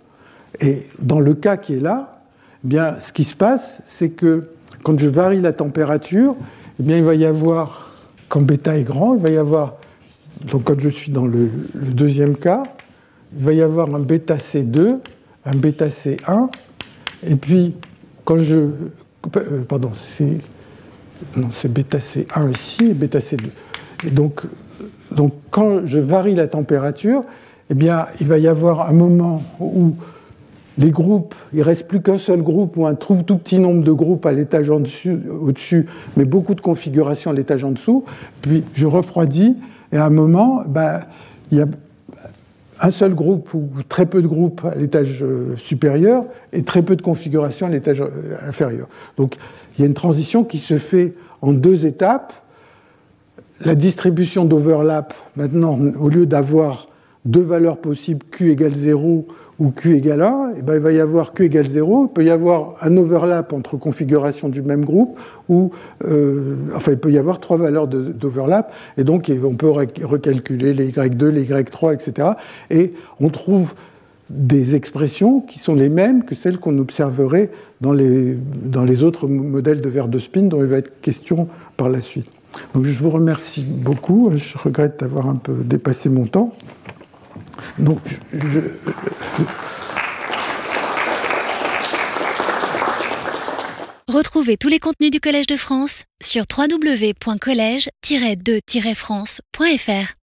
Et dans le cas qui est là, eh bien, ce qui se passe, c'est que quand je varie la température, eh bien, il va y avoir, quand bêta est grand, il va y avoir, donc quand je suis dans le, deuxième cas, il va y avoir un bêta C2, un bêta C1, et puis quand je. Euh, pardon, c'est. Non, c'est bêta C1 ici et bêta C2. Et donc, donc quand je varie la température, eh bien, il va y avoir un moment où les groupes, il reste plus qu'un seul groupe ou un tout, petit nombre de groupes à l'étage au-dessus, mais beaucoup de configurations à l'étage en dessous. Puis je refroidis et à un moment, ben, il y a un seul groupe ou très peu de groupes à l'étage euh, supérieur et très peu de configurations à l'étage euh, inférieur. Donc il y a une transition qui se fait en deux étapes. La distribution d'overlap, maintenant, au lieu d'avoir deux valeurs possibles, Q égale 0 ou Q égale 1, eh ben, il va y avoir Q égale 0, il peut y avoir un overlap entre configurations du même groupe, ou euh, enfin il peut y avoir trois valeurs d'overlap, et donc on peut recalculer les Y2, les Y3, etc. Et on trouve des expressions qui sont les mêmes que celles qu'on observerait dans les, dans les autres modèles de verre de spin dont il va être question par la suite. Donc je vous remercie beaucoup, je regrette d'avoir un peu dépassé mon temps. Donc, Retrouvez tous les contenus du Collège de France sur www.colège-2-france.fr.